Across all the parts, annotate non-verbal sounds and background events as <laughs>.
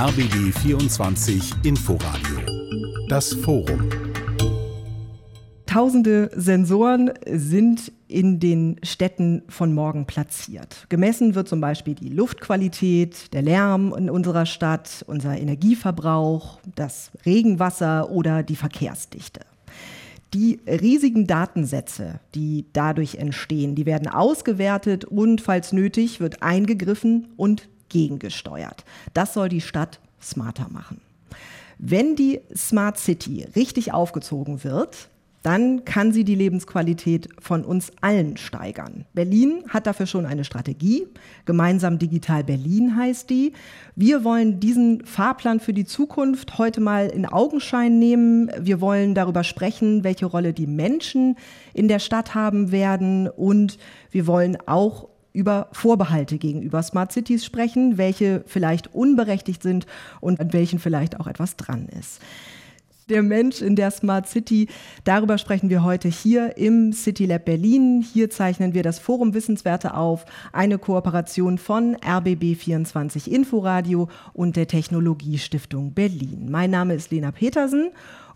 RBB 24 Inforadio. Das Forum. Tausende Sensoren sind in den Städten von morgen platziert. Gemessen wird zum Beispiel die Luftqualität, der Lärm in unserer Stadt, unser Energieverbrauch, das Regenwasser oder die Verkehrsdichte. Die riesigen Datensätze, die dadurch entstehen, die werden ausgewertet und falls nötig wird eingegriffen und gegengesteuert. Das soll die Stadt smarter machen. Wenn die Smart City richtig aufgezogen wird, dann kann sie die Lebensqualität von uns allen steigern. Berlin hat dafür schon eine Strategie. Gemeinsam Digital Berlin heißt die. Wir wollen diesen Fahrplan für die Zukunft heute mal in Augenschein nehmen. Wir wollen darüber sprechen, welche Rolle die Menschen in der Stadt haben werden. Und wir wollen auch über Vorbehalte gegenüber Smart Cities sprechen, welche vielleicht unberechtigt sind und an welchen vielleicht auch etwas dran ist der Mensch in der Smart City. Darüber sprechen wir heute hier im City Lab Berlin. Hier zeichnen wir das Forum Wissenswerte auf, eine Kooperation von RBB24 Inforadio und der Technologiestiftung Berlin. Mein Name ist Lena Petersen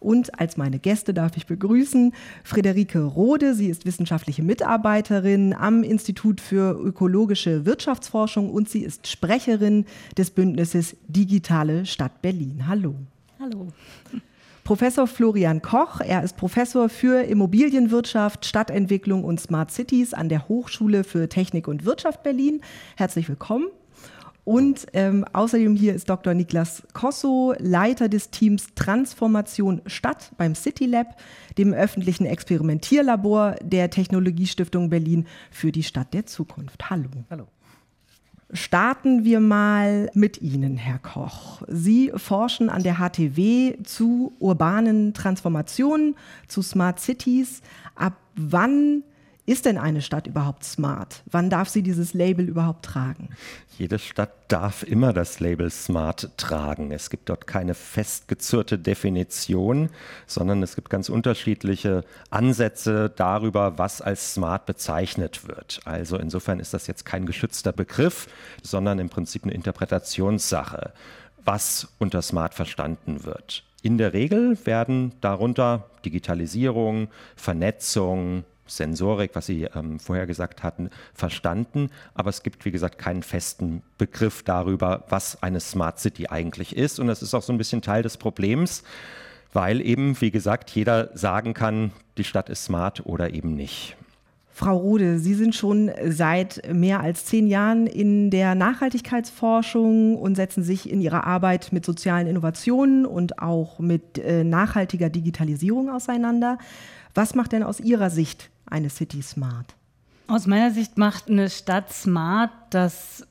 und als meine Gäste darf ich begrüßen Friederike Rode. Sie ist wissenschaftliche Mitarbeiterin am Institut für ökologische Wirtschaftsforschung und sie ist Sprecherin des Bündnisses Digitale Stadt Berlin. Hallo. Hallo. Professor Florian Koch. Er ist Professor für Immobilienwirtschaft, Stadtentwicklung und Smart Cities an der Hochschule für Technik und Wirtschaft Berlin. Herzlich willkommen. Und ähm, außerdem hier ist Dr. Niklas Kosso, Leiter des Teams Transformation Stadt beim City Lab, dem öffentlichen Experimentierlabor der Technologiestiftung Berlin für die Stadt der Zukunft. Hallo. Hallo. Starten wir mal mit Ihnen, Herr Koch. Sie forschen an der HTW zu urbanen Transformationen, zu Smart Cities. Ab wann ist denn eine Stadt überhaupt smart? Wann darf sie dieses Label überhaupt tragen? Jede Stadt darf immer das Label smart tragen. Es gibt dort keine festgezurrte Definition, sondern es gibt ganz unterschiedliche Ansätze darüber, was als smart bezeichnet wird. Also insofern ist das jetzt kein geschützter Begriff, sondern im Prinzip eine Interpretationssache, was unter smart verstanden wird. In der Regel werden darunter Digitalisierung, Vernetzung, Sensorik, was Sie ähm, vorher gesagt hatten, verstanden. Aber es gibt, wie gesagt, keinen festen Begriff darüber, was eine Smart City eigentlich ist. Und das ist auch so ein bisschen Teil des Problems, weil eben, wie gesagt, jeder sagen kann, die Stadt ist smart oder eben nicht. Frau Rode, Sie sind schon seit mehr als zehn Jahren in der Nachhaltigkeitsforschung und setzen sich in Ihrer Arbeit mit sozialen Innovationen und auch mit äh, nachhaltiger Digitalisierung auseinander. Was macht denn aus Ihrer Sicht eine City smart? Aus meiner Sicht macht eine Stadt smart, dass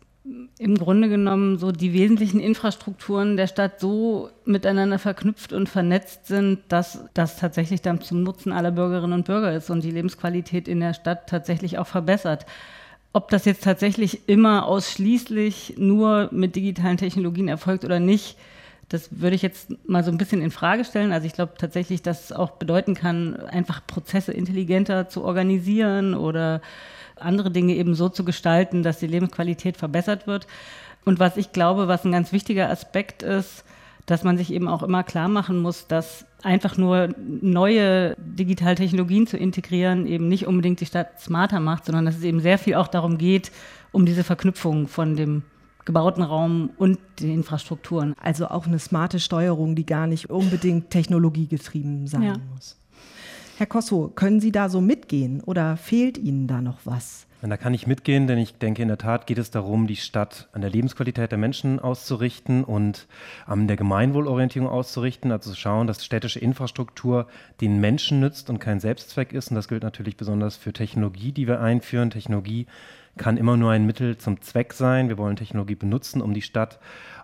im Grunde genommen so die wesentlichen Infrastrukturen der Stadt so miteinander verknüpft und vernetzt sind, dass das tatsächlich dann zum Nutzen aller Bürgerinnen und Bürger ist und die Lebensqualität in der Stadt tatsächlich auch verbessert. Ob das jetzt tatsächlich immer ausschließlich nur mit digitalen Technologien erfolgt oder nicht, das würde ich jetzt mal so ein bisschen in Frage stellen. Also ich glaube tatsächlich, dass es auch bedeuten kann, einfach Prozesse intelligenter zu organisieren oder andere Dinge eben so zu gestalten, dass die Lebensqualität verbessert wird. Und was ich glaube, was ein ganz wichtiger Aspekt ist, dass man sich eben auch immer klar machen muss, dass einfach nur neue Digitaltechnologien zu integrieren eben nicht unbedingt die Stadt smarter macht, sondern dass es eben sehr viel auch darum geht, um diese Verknüpfung von dem gebauten Raum und den Infrastrukturen. Also auch eine smarte Steuerung, die gar nicht unbedingt technologiegetrieben sein ja. muss. Herr Kosso, können Sie da so mitgehen oder fehlt Ihnen da noch was? Da kann ich mitgehen, denn ich denke, in der Tat geht es darum, die Stadt an der Lebensqualität der Menschen auszurichten und an der Gemeinwohlorientierung auszurichten, also zu schauen, dass städtische Infrastruktur den Menschen nützt und kein Selbstzweck ist. Und das gilt natürlich besonders für Technologie, die wir einführen. Technologie kann immer nur ein Mittel zum Zweck sein. Wir wollen Technologie benutzen, um die Stadt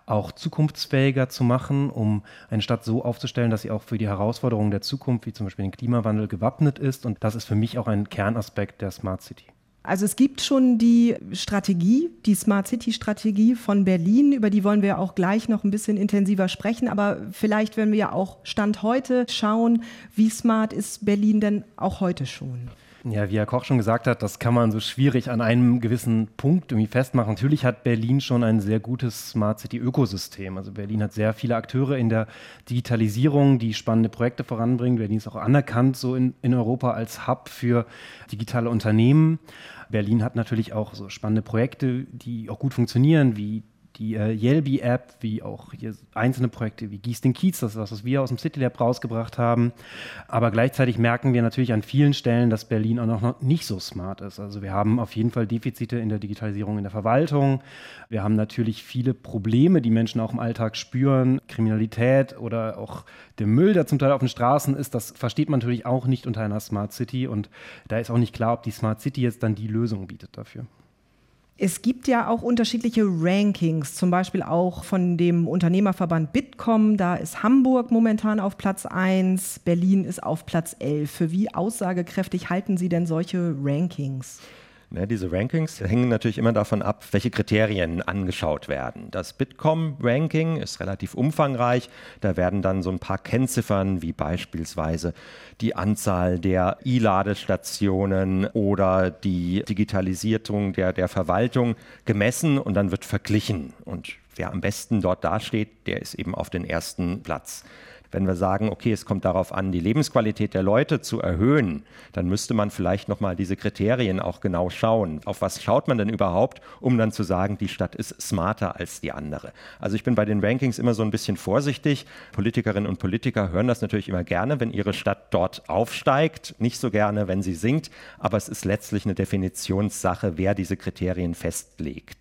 auch zukunftsfähiger zu machen, um eine Stadt so aufzustellen, dass sie auch für die Herausforderungen der Zukunft, wie zum Beispiel den Klimawandel, gewappnet ist. Und das ist für mich auch ein Kernaspekt der Smart City. Also es gibt schon die Strategie, die Smart City Strategie von Berlin, über die wollen wir auch gleich noch ein bisschen intensiver sprechen, aber vielleicht wenn wir ja auch Stand heute schauen, wie smart ist Berlin denn auch heute schon? Ja, wie Herr Koch schon gesagt hat, das kann man so schwierig an einem gewissen Punkt irgendwie festmachen. Natürlich hat Berlin schon ein sehr gutes Smart City Ökosystem. Also Berlin hat sehr viele Akteure in der Digitalisierung, die spannende Projekte voranbringen. Berlin ist auch anerkannt so in, in Europa als Hub für digitale Unternehmen. Berlin hat natürlich auch so spannende Projekte, die auch gut funktionieren, wie die äh, Yelby-App, wie auch hier einzelne Projekte wie Gieß den Kiez, das ist was, was wir aus dem City Lab rausgebracht haben. Aber gleichzeitig merken wir natürlich an vielen Stellen, dass Berlin auch noch nicht so smart ist. Also wir haben auf jeden Fall Defizite in der Digitalisierung in der Verwaltung. Wir haben natürlich viele Probleme, die Menschen auch im Alltag spüren. Kriminalität oder auch der Müll, der zum Teil auf den Straßen ist, das versteht man natürlich auch nicht unter einer Smart City. Und da ist auch nicht klar, ob die Smart City jetzt dann die Lösung bietet dafür. Es gibt ja auch unterschiedliche Rankings, zum Beispiel auch von dem Unternehmerverband Bitkom. Da ist Hamburg momentan auf Platz 1, Berlin ist auf Platz 11. Für wie aussagekräftig halten Sie denn solche Rankings? Ne, diese Rankings hängen natürlich immer davon ab, welche Kriterien angeschaut werden. Das Bitkom-Ranking ist relativ umfangreich. Da werden dann so ein paar Kennziffern wie beispielsweise die Anzahl der E-Ladestationen oder die Digitalisierung der, der Verwaltung gemessen und dann wird verglichen. Und wer am besten dort dasteht, der ist eben auf den ersten Platz. Wenn wir sagen, okay, es kommt darauf an, die Lebensqualität der Leute zu erhöhen, dann müsste man vielleicht nochmal diese Kriterien auch genau schauen. Auf was schaut man denn überhaupt, um dann zu sagen, die Stadt ist smarter als die andere? Also ich bin bei den Rankings immer so ein bisschen vorsichtig. Politikerinnen und Politiker hören das natürlich immer gerne, wenn ihre Stadt dort aufsteigt, nicht so gerne, wenn sie sinkt, aber es ist letztlich eine Definitionssache, wer diese Kriterien festlegt.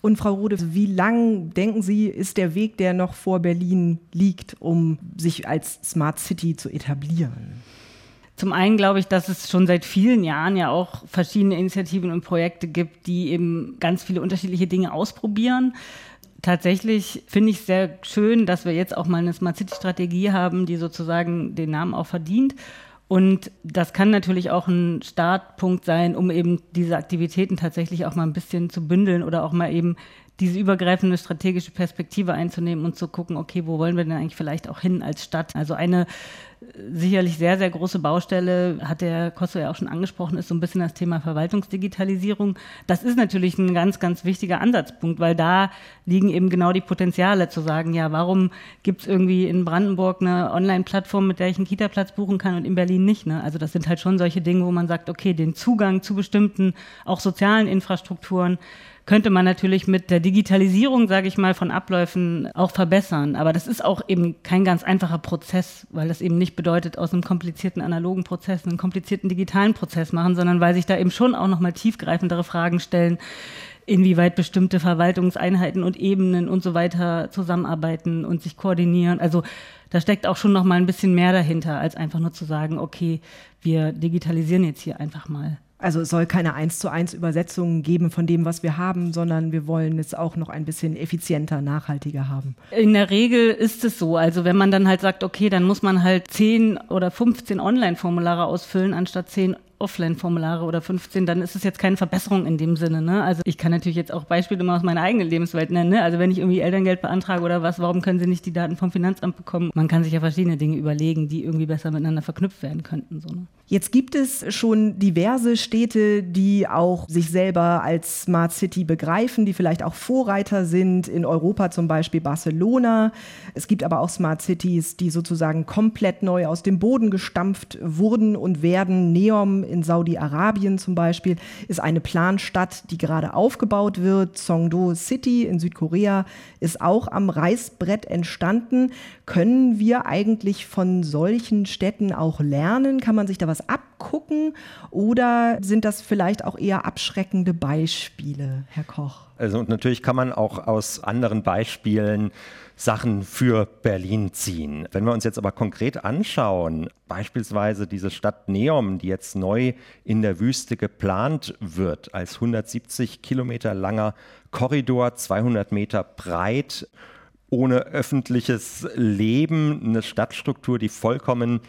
Und Frau Rode, wie lang denken Sie, ist der Weg, der noch vor Berlin liegt, um sich als Smart City zu etablieren? Zum einen glaube ich, dass es schon seit vielen Jahren ja auch verschiedene Initiativen und Projekte gibt, die eben ganz viele unterschiedliche Dinge ausprobieren. Tatsächlich finde ich es sehr schön, dass wir jetzt auch mal eine Smart City Strategie haben, die sozusagen den Namen auch verdient und das kann natürlich auch ein Startpunkt sein, um eben diese Aktivitäten tatsächlich auch mal ein bisschen zu bündeln oder auch mal eben diese übergreifende strategische Perspektive einzunehmen und zu gucken, okay, wo wollen wir denn eigentlich vielleicht auch hin als Stadt? Also eine sicherlich sehr, sehr große Baustelle, hat der Kosso ja auch schon angesprochen, ist so ein bisschen das Thema Verwaltungsdigitalisierung. Das ist natürlich ein ganz, ganz wichtiger Ansatzpunkt, weil da liegen eben genau die Potenziale zu sagen, ja, warum gibt es irgendwie in Brandenburg eine Online-Plattform, mit der ich einen Kita-Platz buchen kann und in Berlin nicht? Ne? Also das sind halt schon solche Dinge, wo man sagt, okay, den Zugang zu bestimmten auch sozialen Infrastrukturen könnte man natürlich mit der Digitalisierung, sage ich mal, von Abläufen auch verbessern. Aber das ist auch eben kein ganz einfacher Prozess, weil das eben nicht bedeutet, aus einem komplizierten analogen Prozess einen komplizierten digitalen Prozess machen, sondern weil sich da eben schon auch nochmal tiefgreifendere Fragen stellen, inwieweit bestimmte Verwaltungseinheiten und Ebenen und so weiter zusammenarbeiten und sich koordinieren. Also da steckt auch schon noch mal ein bisschen mehr dahinter, als einfach nur zu sagen, okay, wir digitalisieren jetzt hier einfach mal. Also es soll keine eins zu eins Übersetzung geben von dem, was wir haben, sondern wir wollen es auch noch ein bisschen effizienter, nachhaltiger haben. In der Regel ist es so. Also wenn man dann halt sagt, okay, dann muss man halt 10 oder 15 Online-Formulare ausfüllen, anstatt 10 Offline-Formulare oder 15, dann ist es jetzt keine Verbesserung in dem Sinne. Ne? Also ich kann natürlich jetzt auch Beispiele mal aus meiner eigenen Lebenswelt nennen. Ne? Also wenn ich irgendwie Elterngeld beantrage oder was, warum können sie nicht die Daten vom Finanzamt bekommen? Man kann sich ja verschiedene Dinge überlegen, die irgendwie besser miteinander verknüpft werden könnten. So, ne? Jetzt gibt es schon diverse Städte, die auch sich selber als Smart City begreifen, die vielleicht auch Vorreiter sind. In Europa zum Beispiel Barcelona. Es gibt aber auch Smart Cities, die sozusagen komplett neu aus dem Boden gestampft wurden und werden. Neom in Saudi-Arabien zum Beispiel ist eine Planstadt, die gerade aufgebaut wird. Songdo City in Südkorea ist auch am Reißbrett entstanden. Können wir eigentlich von solchen Städten auch lernen? Kann man sich da was abgucken? Oder sind das vielleicht auch eher abschreckende Beispiele, Herr Koch? Also und natürlich kann man auch aus anderen Beispielen Sachen für Berlin ziehen. Wenn wir uns jetzt aber konkret anschauen, beispielsweise diese Stadt Neom, die jetzt neu in der Wüste geplant wird, als 170 Kilometer langer Korridor, 200 Meter breit, ohne öffentliches Leben, eine Stadtstruktur, die vollkommen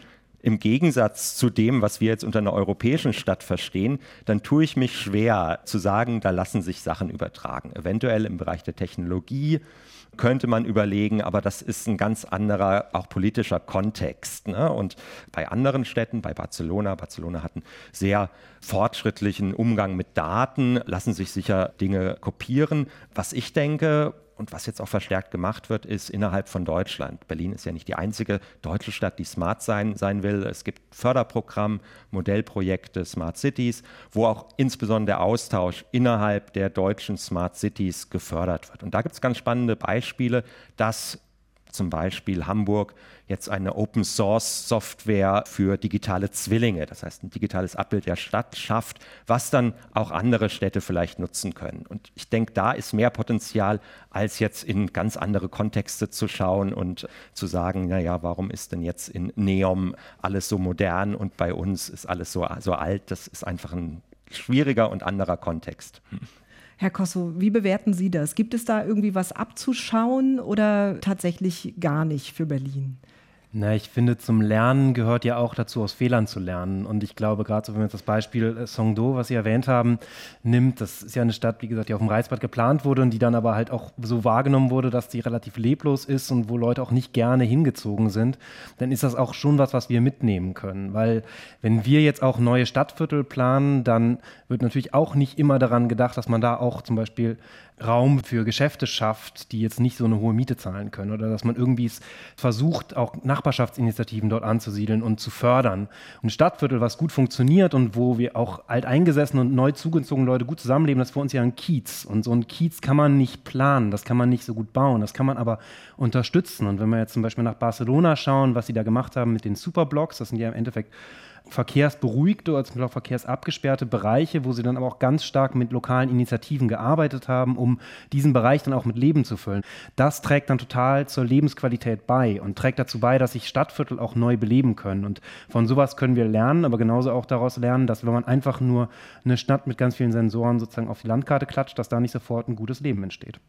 im Gegensatz zu dem, was wir jetzt unter einer europäischen Stadt verstehen, dann tue ich mich schwer zu sagen, da lassen sich Sachen übertragen. Eventuell im Bereich der Technologie könnte man überlegen, aber das ist ein ganz anderer, auch politischer Kontext. Ne? Und bei anderen Städten, bei Barcelona, Barcelona hat einen sehr fortschrittlichen Umgang mit Daten, lassen sich sicher Dinge kopieren. Was ich denke, und was jetzt auch verstärkt gemacht wird, ist innerhalb von Deutschland. Berlin ist ja nicht die einzige deutsche Stadt, die smart sein, sein will. Es gibt Förderprogramm, Modellprojekte, Smart Cities, wo auch insbesondere der Austausch innerhalb der deutschen Smart Cities gefördert wird. Und da gibt es ganz spannende Beispiele, dass zum Beispiel Hamburg jetzt eine Open Source Software für digitale Zwillinge, das heißt ein digitales Abbild der Stadt schafft, was dann auch andere Städte vielleicht nutzen können. Und ich denke, da ist mehr Potenzial, als jetzt in ganz andere Kontexte zu schauen und zu sagen, naja, warum ist denn jetzt in Neom alles so modern und bei uns ist alles so, so alt? Das ist einfach ein schwieriger und anderer Kontext. Hm. Herr Kosso, wie bewerten Sie das? Gibt es da irgendwie was abzuschauen oder tatsächlich gar nicht für Berlin? Na, ich finde, zum Lernen gehört ja auch dazu, aus Fehlern zu lernen. Und ich glaube, gerade so, wenn man jetzt das Beispiel äh, Songdo, was Sie erwähnt haben, nimmt, das ist ja eine Stadt, wie gesagt, die auf dem Reisbad geplant wurde und die dann aber halt auch so wahrgenommen wurde, dass die relativ leblos ist und wo Leute auch nicht gerne hingezogen sind, dann ist das auch schon was, was wir mitnehmen können. Weil wenn wir jetzt auch neue Stadtviertel planen, dann wird natürlich auch nicht immer daran gedacht, dass man da auch zum Beispiel Raum für Geschäfte schafft, die jetzt nicht so eine hohe Miete zahlen können oder dass man irgendwie es versucht, auch Nachbarschaftsinitiativen dort anzusiedeln und zu fördern. Ein Stadtviertel, was gut funktioniert und wo wir auch alteingesessene und neu zugezogene Leute gut zusammenleben, das ist für uns ja ein Kiez. Und so ein Kiez kann man nicht planen, das kann man nicht so gut bauen, das kann man aber unterstützen. Und wenn wir jetzt zum Beispiel nach Barcelona schauen, was sie da gemacht haben mit den Superblocks, das sind ja im Endeffekt verkehrsberuhigte oder verkehrsabgesperrte Bereiche, wo sie dann aber auch ganz stark mit lokalen Initiativen gearbeitet haben, um diesen Bereich dann auch mit Leben zu füllen. Das trägt dann total zur Lebensqualität bei und trägt dazu bei, dass sich Stadtviertel auch neu beleben können. Und von sowas können wir lernen, aber genauso auch daraus lernen, dass wenn man einfach nur eine Stadt mit ganz vielen Sensoren sozusagen auf die Landkarte klatscht, dass da nicht sofort ein gutes Leben entsteht.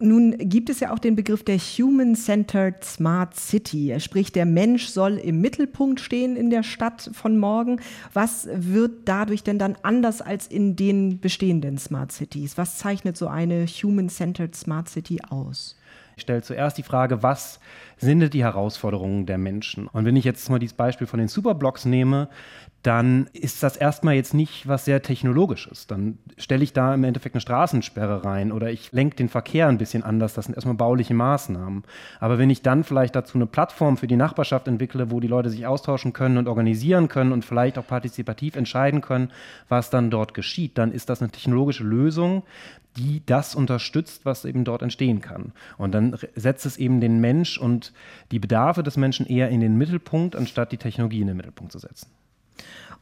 Nun gibt es ja auch den Begriff der Human-Centered Smart City. Sprich, der Mensch soll im Mittelpunkt stehen in der Stadt von morgen. Was wird dadurch denn dann anders als in den bestehenden Smart Cities? Was zeichnet so eine Human-Centered Smart City aus? Ich stelle zuerst die Frage, was sind die Herausforderungen der Menschen? Und wenn ich jetzt mal dieses Beispiel von den Superblocks nehme, dann ist das erstmal jetzt nicht was sehr Technologisches. Dann stelle ich da im Endeffekt eine Straßensperre rein oder ich lenke den Verkehr ein bisschen anders. Das sind erstmal bauliche Maßnahmen. Aber wenn ich dann vielleicht dazu eine Plattform für die Nachbarschaft entwickle, wo die Leute sich austauschen können und organisieren können und vielleicht auch partizipativ entscheiden können, was dann dort geschieht, dann ist das eine technologische Lösung, die das unterstützt, was eben dort entstehen kann. Und dann setzt es eben den Mensch und die Bedarfe des Menschen eher in den Mittelpunkt, anstatt die Technologie in den Mittelpunkt zu setzen.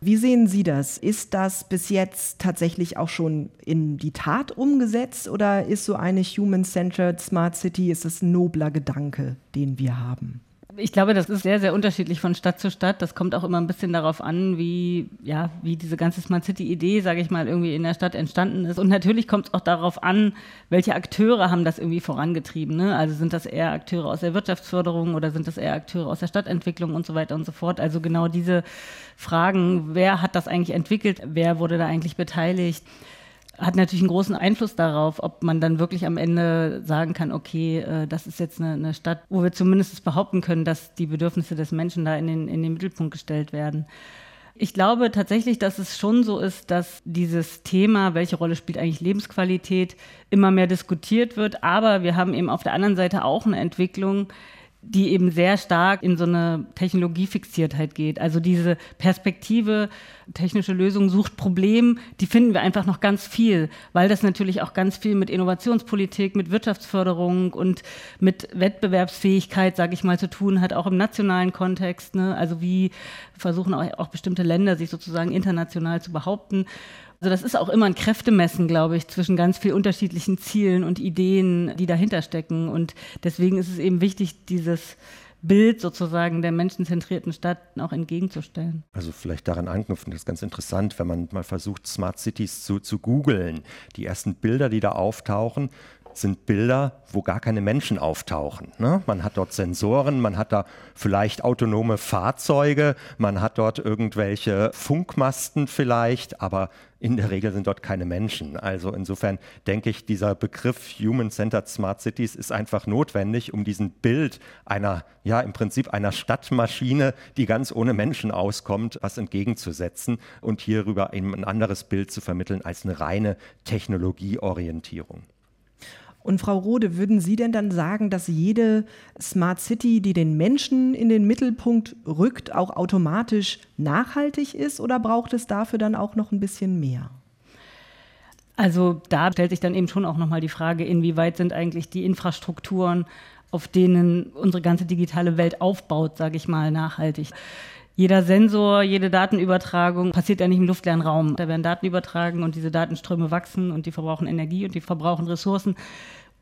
Wie sehen Sie das? Ist das bis jetzt tatsächlich auch schon in die Tat umgesetzt oder ist so eine Human-Centered Smart City, ist es ein nobler Gedanke, den wir haben? Ich glaube, das ist sehr, sehr unterschiedlich von Stadt zu Stadt. Das kommt auch immer ein bisschen darauf an, wie, ja, wie diese ganze Smart City-Idee, sage ich mal, irgendwie in der Stadt entstanden ist. Und natürlich kommt es auch darauf an, welche Akteure haben das irgendwie vorangetrieben. Ne? Also sind das eher Akteure aus der Wirtschaftsförderung oder sind das eher Akteure aus der Stadtentwicklung und so weiter und so fort. Also genau diese Fragen, wer hat das eigentlich entwickelt, wer wurde da eigentlich beteiligt hat natürlich einen großen Einfluss darauf, ob man dann wirklich am Ende sagen kann, okay, äh, das ist jetzt eine, eine, Stadt, wo wir zumindest behaupten können, dass die Bedürfnisse des Menschen da in den, in den Mittelpunkt gestellt werden. Ich glaube tatsächlich, dass es schon so ist, dass dieses Thema, welche Rolle spielt eigentlich Lebensqualität, immer mehr diskutiert wird. Aber wir haben eben auf der anderen Seite auch eine Entwicklung, die eben sehr stark in so eine Technologiefixiertheit geht. Also diese Perspektive, technische Lösung sucht Problem, die finden wir einfach noch ganz viel, weil das natürlich auch ganz viel mit Innovationspolitik, mit Wirtschaftsförderung und mit Wettbewerbsfähigkeit, sage ich mal, zu tun hat, auch im nationalen Kontext. Ne? Also wie versuchen auch, auch bestimmte Länder sich sozusagen international zu behaupten. Also das ist auch immer ein Kräftemessen, glaube ich, zwischen ganz vielen unterschiedlichen Zielen und Ideen, die dahinter stecken. Und deswegen ist es eben wichtig, dieses Bild sozusagen der menschenzentrierten Stadt auch entgegenzustellen. Also vielleicht daran anknüpfen, das ist ganz interessant, wenn man mal versucht, Smart Cities zu, zu googeln. Die ersten Bilder, die da auftauchen, sind Bilder, wo gar keine Menschen auftauchen. Ne? Man hat dort Sensoren, man hat da vielleicht autonome Fahrzeuge, man hat dort irgendwelche Funkmasten vielleicht, aber in der Regel sind dort keine Menschen. Also insofern denke ich, dieser Begriff Human-Centered Smart Cities ist einfach notwendig, um diesem Bild einer, ja, im Prinzip einer Stadtmaschine, die ganz ohne Menschen auskommt, was entgegenzusetzen und hierüber ein anderes Bild zu vermitteln als eine reine Technologieorientierung. Und Frau Rode, würden Sie denn dann sagen, dass jede Smart City, die den Menschen in den Mittelpunkt rückt, auch automatisch nachhaltig ist oder braucht es dafür dann auch noch ein bisschen mehr? Also da stellt sich dann eben schon auch nochmal die Frage, inwieweit sind eigentlich die Infrastrukturen, auf denen unsere ganze digitale Welt aufbaut, sage ich mal, nachhaltig. Jeder Sensor, jede Datenübertragung passiert ja nicht im luftleeren Raum. Da werden Daten übertragen und diese Datenströme wachsen und die verbrauchen Energie und die verbrauchen Ressourcen.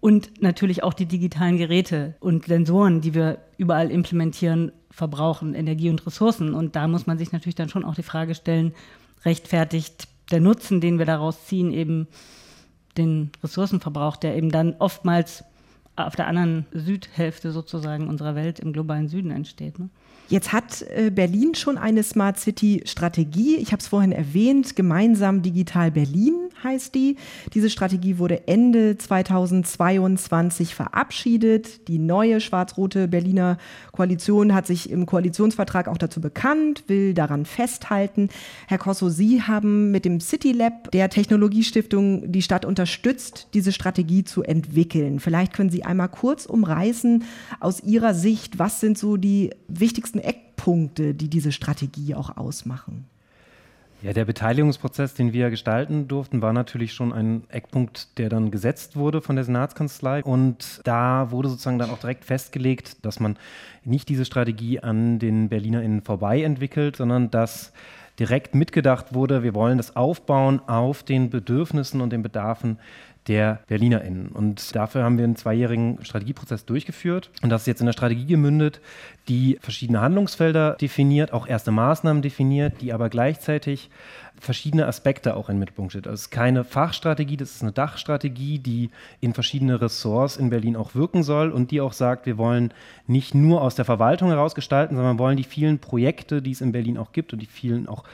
Und natürlich auch die digitalen Geräte und Sensoren, die wir überall implementieren, verbrauchen Energie und Ressourcen. Und da muss man sich natürlich dann schon auch die Frage stellen, rechtfertigt der Nutzen, den wir daraus ziehen, eben den Ressourcenverbrauch, der eben dann oftmals auf der anderen Südhälfte sozusagen unserer Welt im globalen Süden entsteht. Ne? Jetzt hat äh, Berlin schon eine Smart City Strategie. Ich habe es vorhin erwähnt, gemeinsam digital Berlin heißt die. Diese Strategie wurde Ende 2022 verabschiedet. Die neue schwarz-rote Berliner Koalition hat sich im Koalitionsvertrag auch dazu bekannt, will daran festhalten. Herr Kosso, Sie haben mit dem City Lab der Technologiestiftung die Stadt unterstützt, diese Strategie zu entwickeln. Vielleicht können Sie einmal kurz umreißen aus Ihrer Sicht, was sind so die wichtigsten Eckpunkte, die diese Strategie auch ausmachen? Ja, der Beteiligungsprozess, den wir gestalten durften, war natürlich schon ein Eckpunkt, der dann gesetzt wurde von der Senatskanzlei. Und da wurde sozusagen dann auch direkt festgelegt, dass man nicht diese Strategie an den BerlinerInnen vorbei entwickelt, sondern dass direkt mitgedacht wurde, wir wollen das aufbauen auf den Bedürfnissen und den Bedarfen der BerlinerInnen. Und dafür haben wir einen zweijährigen Strategieprozess durchgeführt. Und das ist jetzt in der Strategie gemündet, die verschiedene Handlungsfelder definiert, auch erste Maßnahmen definiert, die aber gleichzeitig verschiedene Aspekte auch in den Mittelpunkt steht. Also es ist keine Fachstrategie, das ist eine Dachstrategie, die in verschiedene Ressorts in Berlin auch wirken soll und die auch sagt, wir wollen nicht nur aus der Verwaltung heraus gestalten, sondern wollen die vielen Projekte, die es in Berlin auch gibt und die vielen auch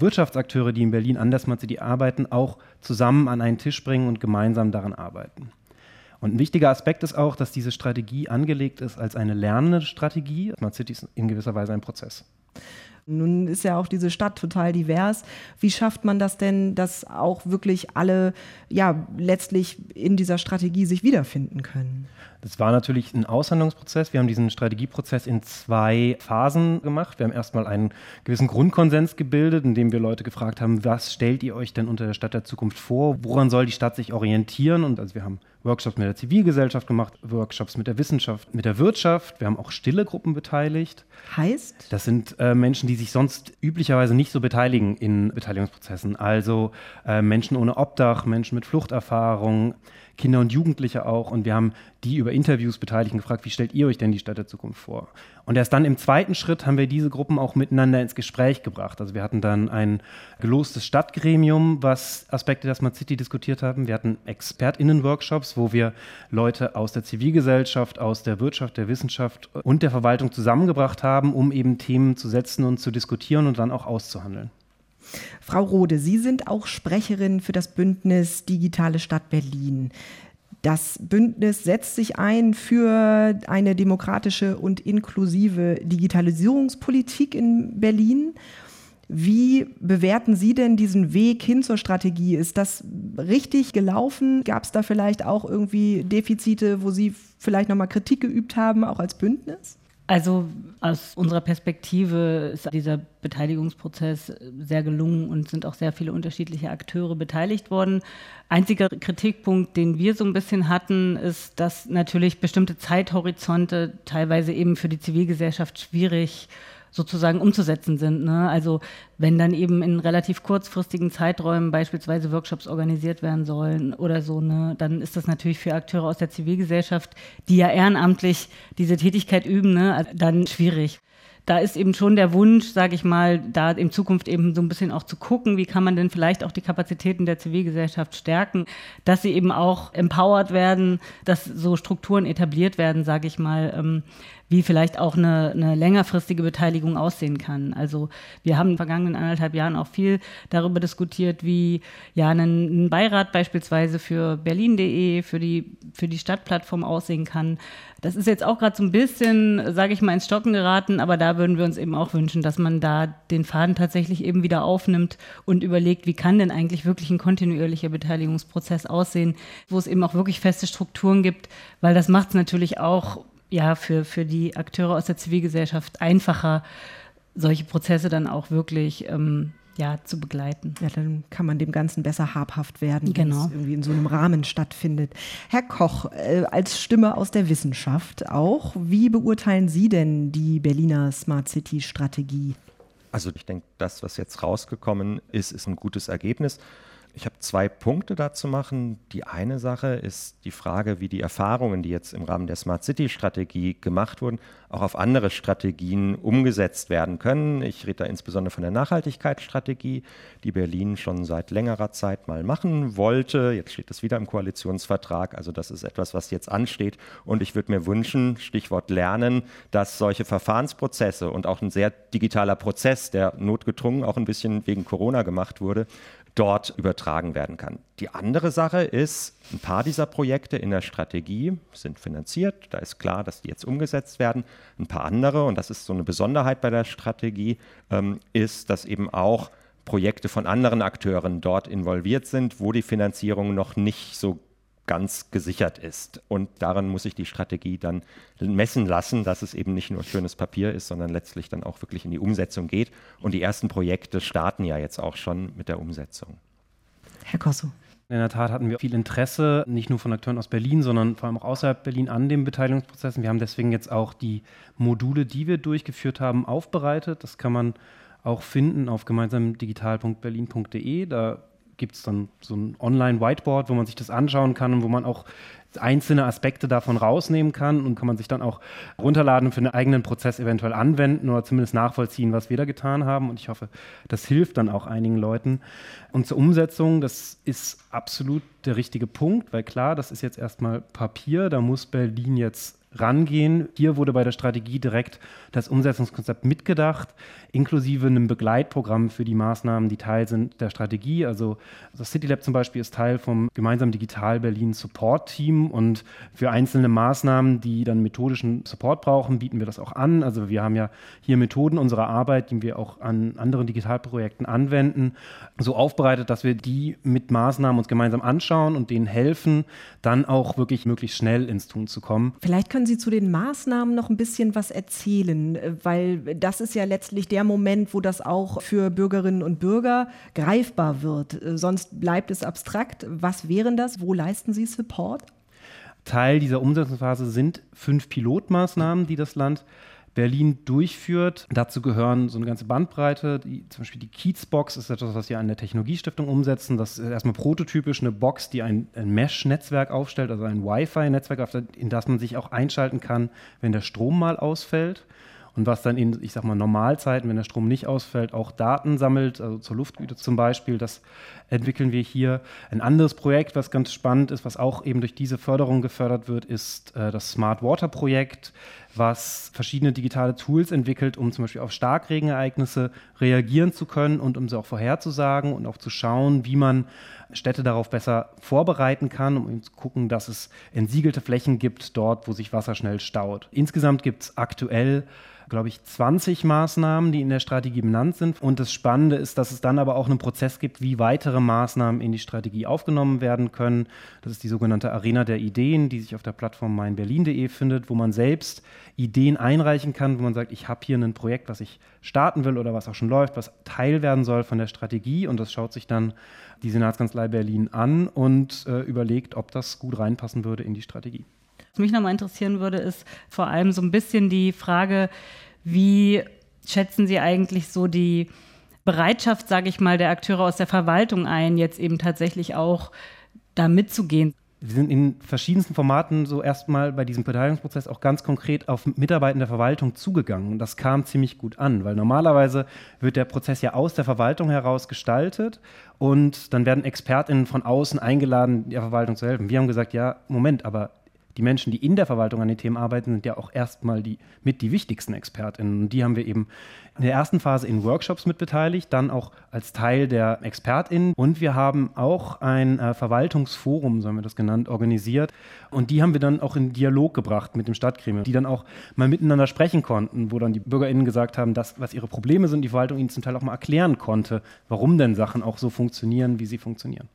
Wirtschaftsakteure, die in Berlin an der Smart City arbeiten, auch zusammen an einen Tisch bringen und gemeinsam daran arbeiten. Und ein wichtiger Aspekt ist auch, dass diese Strategie angelegt ist als eine lernende Strategie. Smart City ist in gewisser Weise ein Prozess. Nun ist ja auch diese Stadt total divers. Wie schafft man das denn, dass auch wirklich alle ja letztlich in dieser Strategie sich wiederfinden können? Das war natürlich ein Aushandlungsprozess. Wir haben diesen Strategieprozess in zwei Phasen gemacht. Wir haben erstmal einen gewissen Grundkonsens gebildet, indem wir Leute gefragt haben, was stellt ihr euch denn unter der Stadt der Zukunft vor? Woran soll die Stadt sich orientieren? Und also wir haben Workshops mit der Zivilgesellschaft gemacht, Workshops mit der Wissenschaft, mit der Wirtschaft. Wir haben auch stille Gruppen beteiligt. Heißt? Das sind äh, Menschen, die sich sonst üblicherweise nicht so beteiligen in Beteiligungsprozessen. Also äh, Menschen ohne Obdach, Menschen mit Fluchterfahrung, Kinder und Jugendliche auch. Und wir haben die über Interviews beteiligt und gefragt, wie stellt ihr euch denn die Stadt der Zukunft vor? Und erst dann im zweiten Schritt haben wir diese Gruppen auch miteinander ins Gespräch gebracht. Also wir hatten dann ein gelostes Stadtgremium, was Aspekte der Smart City diskutiert haben. Wir hatten ExpertInnen-Workshops, wo wir Leute aus der Zivilgesellschaft, aus der Wirtschaft, der Wissenschaft und der Verwaltung zusammengebracht haben, um eben Themen zu setzen und zu diskutieren und dann auch auszuhandeln. Frau Rode, Sie sind auch Sprecherin für das Bündnis Digitale Stadt Berlin. Das Bündnis setzt sich ein für eine demokratische und inklusive Digitalisierungspolitik in Berlin. Wie bewerten Sie denn diesen Weg hin zur Strategie? Ist das richtig gelaufen? Gab es da vielleicht auch irgendwie Defizite, wo Sie vielleicht nochmal Kritik geübt haben, auch als Bündnis? Also aus unserer Perspektive ist dieser Beteiligungsprozess sehr gelungen und sind auch sehr viele unterschiedliche Akteure beteiligt worden. Einziger Kritikpunkt, den wir so ein bisschen hatten, ist, dass natürlich bestimmte Zeithorizonte teilweise eben für die Zivilgesellschaft schwierig sind sozusagen umzusetzen sind. Ne? Also wenn dann eben in relativ kurzfristigen Zeiträumen beispielsweise Workshops organisiert werden sollen oder so, ne, dann ist das natürlich für Akteure aus der Zivilgesellschaft, die ja ehrenamtlich diese Tätigkeit üben, ne, dann schwierig. da ist eben schon der Wunsch, sage ich mal, da in Zukunft eben so ein bisschen auch zu gucken, wie kann man denn vielleicht auch die Kapazitäten der Zivilgesellschaft stärken, dass sie eben auch empowered werden, dass so Strukturen etabliert werden, sage ich mal, ähm, wie vielleicht auch eine, eine längerfristige Beteiligung aussehen kann. Also wir haben in den vergangenen anderthalb Jahren auch viel darüber diskutiert, wie ja ein, Beirat beispielsweise für Berlin.de, für die, für die Stadtplattform aussehen kann. Das ist jetzt auch gerade so ein bisschen, sage ich mal, ins Stocken geraten, aber da würden wir uns eben auch wünschen, dass man da den Faden tatsächlich eben wieder aufnimmt und überlegt, wie kann denn eigentlich wirklich ein kontinuierlicher Beteiligungsprozess aussehen, wo es eben auch wirklich feste Strukturen gibt, weil das macht es natürlich auch ja, für, für die Akteure aus der Zivilgesellschaft einfacher, solche Prozesse dann auch wirklich ähm, ja, zu begleiten. Ja, dann kann man dem Ganzen besser habhaft werden, genau. wenn es irgendwie in so einem Rahmen stattfindet. Herr Koch, äh, als Stimme aus der Wissenschaft auch, wie beurteilen Sie denn die Berliner Smart City Strategie? Also ich denke, das, was jetzt rausgekommen ist, ist ein gutes Ergebnis. Ich habe zwei Punkte dazu machen. Die eine Sache ist die Frage, wie die Erfahrungen, die jetzt im Rahmen der Smart City Strategie gemacht wurden, auch auf andere Strategien umgesetzt werden können. Ich rede da insbesondere von der Nachhaltigkeitsstrategie, die Berlin schon seit längerer Zeit mal machen wollte. Jetzt steht das wieder im Koalitionsvertrag. Also das ist etwas, was jetzt ansteht. Und ich würde mir wünschen, Stichwort Lernen, dass solche Verfahrensprozesse und auch ein sehr digitaler Prozess, der notgedrungen auch ein bisschen wegen Corona gemacht wurde, dort übertragen werden kann. Die andere Sache ist, ein paar dieser Projekte in der Strategie sind finanziert. Da ist klar, dass die jetzt umgesetzt werden. Ein paar andere, und das ist so eine Besonderheit bei der Strategie, ähm, ist, dass eben auch Projekte von anderen Akteuren dort involviert sind, wo die Finanzierung noch nicht so ganz gesichert ist. Und daran muss sich die Strategie dann messen lassen, dass es eben nicht nur schönes Papier ist, sondern letztlich dann auch wirklich in die Umsetzung geht. Und die ersten Projekte starten ja jetzt auch schon mit der Umsetzung. Herr Kosso. In der Tat hatten wir viel Interesse, nicht nur von Akteuren aus Berlin, sondern vor allem auch außerhalb Berlin an den Beteiligungsprozessen. Wir haben deswegen jetzt auch die Module, die wir durchgeführt haben, aufbereitet. Das kann man auch finden auf gemeinsamdigital.berlin.de. Da gibt es dann so ein Online-Whiteboard, wo man sich das anschauen kann und wo man auch einzelne Aspekte davon rausnehmen kann und kann man sich dann auch runterladen für einen eigenen Prozess eventuell anwenden oder zumindest nachvollziehen, was wir da getan haben. Und ich hoffe, das hilft dann auch einigen Leuten. Und zur Umsetzung, das ist absolut der richtige Punkt, weil klar, das ist jetzt erstmal Papier, da muss Berlin jetzt rangehen. Hier wurde bei der Strategie direkt das Umsetzungskonzept mitgedacht, inklusive einem Begleitprogramm für die Maßnahmen, die Teil sind der Strategie. Also das CityLab zum Beispiel ist Teil vom gemeinsamen Digital Berlin Support Team und für einzelne Maßnahmen, die dann methodischen Support brauchen, bieten wir das auch an. Also wir haben ja hier Methoden unserer Arbeit, die wir auch an anderen Digitalprojekten anwenden, so aufbereitet, dass wir die mit Maßnahmen uns gemeinsam anschauen und denen helfen, dann auch wirklich möglichst schnell ins Tun zu kommen. Vielleicht können Sie zu den Maßnahmen noch ein bisschen was erzählen, weil das ist ja letztlich der Moment, wo das auch für Bürgerinnen und Bürger greifbar wird. Sonst bleibt es abstrakt. Was wären das? Wo leisten Sie Support? Teil dieser Umsetzungsphase sind fünf Pilotmaßnahmen, die das Land Berlin durchführt. Dazu gehören so eine ganze Bandbreite. Die, zum Beispiel die Kiezbox ist etwas, was wir an der Technologiestiftung umsetzen. Das ist erstmal prototypisch eine Box, die ein, ein Mesh-Netzwerk aufstellt, also ein Wi-Fi-Netzwerk, in das man sich auch einschalten kann, wenn der Strom mal ausfällt und was dann in, ich sag mal, Normalzeiten, wenn der Strom nicht ausfällt, auch Daten sammelt, also zur Luftgüte zum Beispiel. Das entwickeln wir hier. Ein anderes Projekt, was ganz spannend ist, was auch eben durch diese Förderung gefördert wird, ist äh, das Smart Water Projekt, was verschiedene digitale Tools entwickelt, um zum Beispiel auf Starkregenereignisse reagieren zu können und um sie auch vorherzusagen und auch zu schauen, wie man Städte darauf besser vorbereiten kann, um zu gucken, dass es entsiegelte Flächen gibt, dort, wo sich Wasser schnell staut. Insgesamt gibt es aktuell glaube ich, 20 Maßnahmen, die in der Strategie benannt sind. Und das Spannende ist, dass es dann aber auch einen Prozess gibt, wie weitere Maßnahmen in die Strategie aufgenommen werden können. Das ist die sogenannte Arena der Ideen, die sich auf der Plattform meinberlin.de findet, wo man selbst Ideen einreichen kann, wo man sagt, ich habe hier ein Projekt, was ich starten will oder was auch schon läuft, was Teil werden soll von der Strategie. Und das schaut sich dann die Senatskanzlei Berlin an und äh, überlegt, ob das gut reinpassen würde in die Strategie. Was mich nochmal interessieren würde, ist vor allem so ein bisschen die Frage, wie schätzen Sie eigentlich so die Bereitschaft, sage ich mal, der Akteure aus der Verwaltung ein, jetzt eben tatsächlich auch da mitzugehen? wir sind in verschiedensten Formaten so erstmal bei diesem Beteiligungsprozess auch ganz konkret auf Mitarbeiter der Verwaltung zugegangen. Und das kam ziemlich gut an, weil normalerweise wird der Prozess ja aus der Verwaltung heraus gestaltet und dann werden ExpertInnen von außen eingeladen, der Verwaltung zu helfen. Wir haben gesagt, ja, Moment, aber die Menschen, die in der Verwaltung an den Themen arbeiten, sind ja auch erstmal die mit die wichtigsten ExpertInnen. Und die haben wir eben in der ersten Phase in Workshops mitbeteiligt, dann auch als Teil der ExpertInnen. Und wir haben auch ein äh, Verwaltungsforum, so haben wir das genannt, organisiert. Und die haben wir dann auch in Dialog gebracht mit dem Stadtgremium, die dann auch mal miteinander sprechen konnten, wo dann die BürgerInnen gesagt haben, dass, was ihre Probleme sind, die Verwaltung ihnen zum Teil auch mal erklären konnte, warum denn Sachen auch so funktionieren, wie sie funktionieren.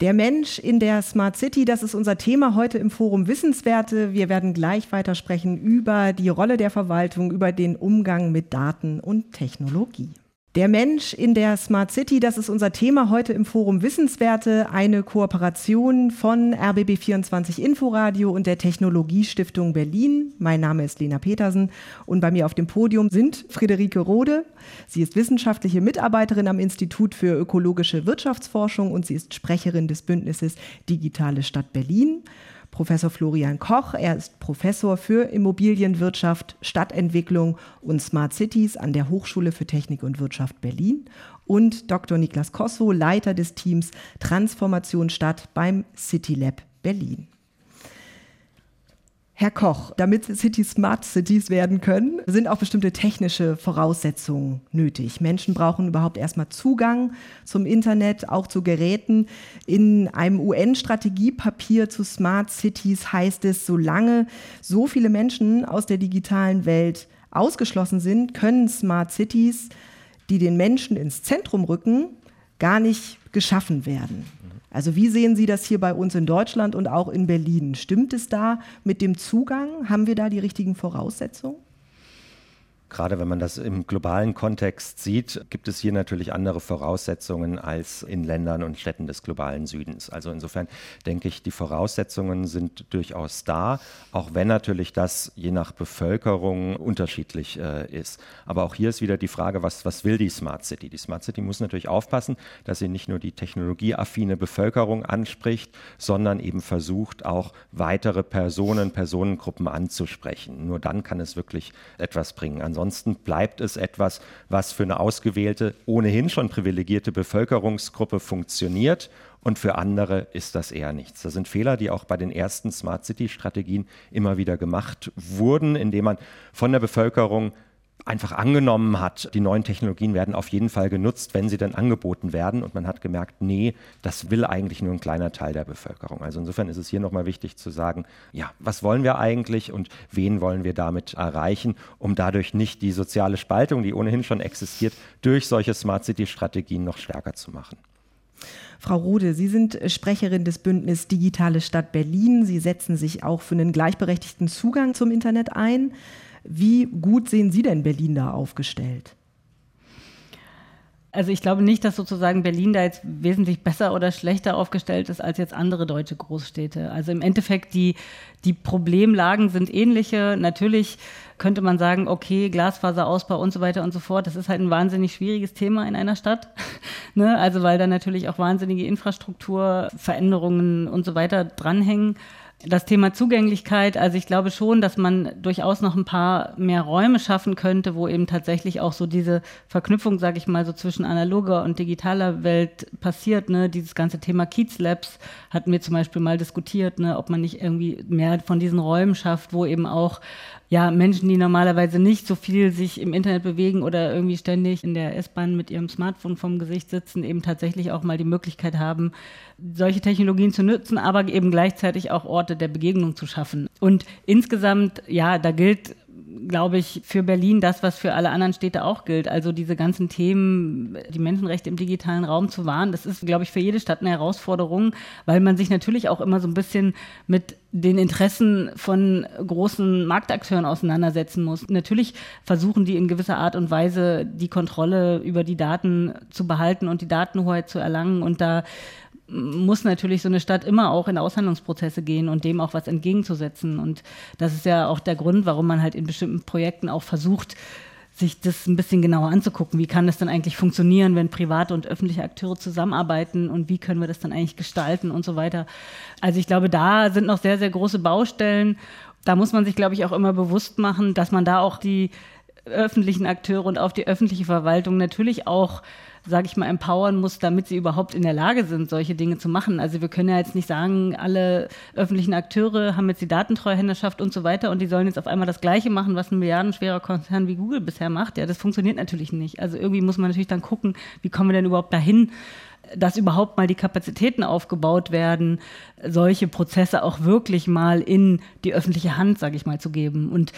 Der Mensch in der Smart City, das ist unser Thema heute im Forum Wissenswerte. Wir werden gleich weiter sprechen über die Rolle der Verwaltung, über den Umgang mit Daten und Technologie. Der Mensch in der Smart City, das ist unser Thema heute im Forum Wissenswerte, eine Kooperation von RBB24 Inforadio und der Technologiestiftung Berlin. Mein Name ist Lena Petersen und bei mir auf dem Podium sind Friederike Rode. Sie ist wissenschaftliche Mitarbeiterin am Institut für ökologische Wirtschaftsforschung und sie ist Sprecherin des Bündnisses Digitale Stadt Berlin. Professor Florian Koch. Er ist Professor für Immobilienwirtschaft, Stadtentwicklung und Smart Cities an der Hochschule für Technik und Wirtschaft Berlin und Dr. Niklas Kosso, Leiter des Teams Transformation Stadt beim City Lab Berlin. Herr Koch, damit Cities Smart Cities werden können, sind auch bestimmte technische Voraussetzungen nötig. Menschen brauchen überhaupt erstmal Zugang zum Internet, auch zu Geräten. In einem UN-Strategiepapier zu Smart Cities heißt es, solange so viele Menschen aus der digitalen Welt ausgeschlossen sind, können Smart Cities, die den Menschen ins Zentrum rücken, gar nicht geschaffen werden. Also wie sehen Sie das hier bei uns in Deutschland und auch in Berlin? Stimmt es da mit dem Zugang? Haben wir da die richtigen Voraussetzungen? Gerade wenn man das im globalen Kontext sieht, gibt es hier natürlich andere Voraussetzungen als in Ländern und Städten des globalen Südens. Also insofern denke ich, die Voraussetzungen sind durchaus da, auch wenn natürlich das je nach Bevölkerung unterschiedlich äh, ist. Aber auch hier ist wieder die Frage, was, was will die Smart City? Die Smart City muss natürlich aufpassen, dass sie nicht nur die technologieaffine Bevölkerung anspricht, sondern eben versucht, auch weitere Personen, Personengruppen anzusprechen. Nur dann kann es wirklich etwas bringen. Ansonsten Ansonsten bleibt es etwas, was für eine ausgewählte, ohnehin schon privilegierte Bevölkerungsgruppe funktioniert und für andere ist das eher nichts. Das sind Fehler, die auch bei den ersten Smart City-Strategien immer wieder gemacht wurden, indem man von der Bevölkerung einfach angenommen hat, die neuen Technologien werden auf jeden Fall genutzt, wenn sie dann angeboten werden. Und man hat gemerkt, nee, das will eigentlich nur ein kleiner Teil der Bevölkerung. Also insofern ist es hier nochmal wichtig zu sagen, ja, was wollen wir eigentlich und wen wollen wir damit erreichen, um dadurch nicht die soziale Spaltung, die ohnehin schon existiert, durch solche Smart City-Strategien noch stärker zu machen. Frau Rode, Sie sind Sprecherin des Bündnis Digitale Stadt Berlin. Sie setzen sich auch für einen gleichberechtigten Zugang zum Internet ein. Wie gut sehen Sie denn Berlin da aufgestellt? Also ich glaube nicht, dass sozusagen Berlin da jetzt wesentlich besser oder schlechter aufgestellt ist als jetzt andere deutsche Großstädte. Also im Endeffekt die, die Problemlagen sind ähnliche. Natürlich könnte man sagen, okay, Glasfaserausbau und so weiter und so fort. Das ist halt ein wahnsinnig schwieriges Thema in einer Stadt. <laughs> ne? Also weil da natürlich auch wahnsinnige Infrastrukturveränderungen und so weiter dranhängen. Das Thema Zugänglichkeit, also ich glaube schon, dass man durchaus noch ein paar mehr Räume schaffen könnte, wo eben tatsächlich auch so diese Verknüpfung, sage ich mal, so zwischen analoger und digitaler Welt passiert. Ne? Dieses ganze Thema Kiez Labs hatten wir zum Beispiel mal diskutiert, ne? ob man nicht irgendwie mehr von diesen Räumen schafft, wo eben auch ja, Menschen, die normalerweise nicht so viel sich im Internet bewegen oder irgendwie ständig in der S-Bahn mit ihrem Smartphone vom Gesicht sitzen, eben tatsächlich auch mal die Möglichkeit haben, solche Technologien zu nutzen, aber eben gleichzeitig auch Orte der Begegnung zu schaffen. Und insgesamt, ja, da gilt glaube ich, für Berlin das, was für alle anderen Städte auch gilt. Also diese ganzen Themen, die Menschenrechte im digitalen Raum zu wahren, das ist, glaube ich, für jede Stadt eine Herausforderung, weil man sich natürlich auch immer so ein bisschen mit den Interessen von großen Marktakteuren auseinandersetzen muss. Natürlich versuchen die in gewisser Art und Weise die Kontrolle über die Daten zu behalten und die Datenhoheit zu erlangen. Und da muss natürlich so eine Stadt immer auch in Aushandlungsprozesse gehen und dem auch was entgegenzusetzen. Und das ist ja auch der Grund, warum man halt in bestimmten Projekten auch versucht, sich das ein bisschen genauer anzugucken. Wie kann das denn eigentlich funktionieren, wenn private und öffentliche Akteure zusammenarbeiten und wie können wir das dann eigentlich gestalten und so weiter. Also ich glaube, da sind noch sehr, sehr große Baustellen. Da muss man sich, glaube ich, auch immer bewusst machen, dass man da auch die öffentlichen Akteure und auf die öffentliche Verwaltung natürlich auch sage ich mal, empowern muss, damit sie überhaupt in der Lage sind, solche Dinge zu machen. Also wir können ja jetzt nicht sagen, alle öffentlichen Akteure haben jetzt die Datentreuhänderschaft und so weiter und die sollen jetzt auf einmal das Gleiche machen, was ein milliardenschwerer Konzern wie Google bisher macht. Ja, das funktioniert natürlich nicht. Also irgendwie muss man natürlich dann gucken, wie kommen wir denn überhaupt dahin, dass überhaupt mal die Kapazitäten aufgebaut werden, solche Prozesse auch wirklich mal in die öffentliche Hand, sage ich mal, zu geben. Und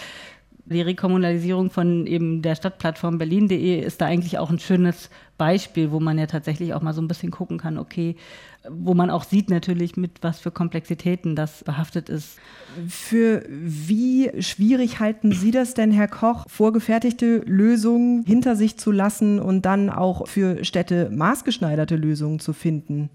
die Rekommunalisierung von eben der Stadtplattform berlin.de ist da eigentlich auch ein schönes Beispiel, wo man ja tatsächlich auch mal so ein bisschen gucken kann, okay, wo man auch sieht natürlich, mit was für Komplexitäten das behaftet ist. Für wie schwierig halten Sie das denn, Herr Koch, vorgefertigte Lösungen hinter sich zu lassen und dann auch für Städte maßgeschneiderte Lösungen zu finden?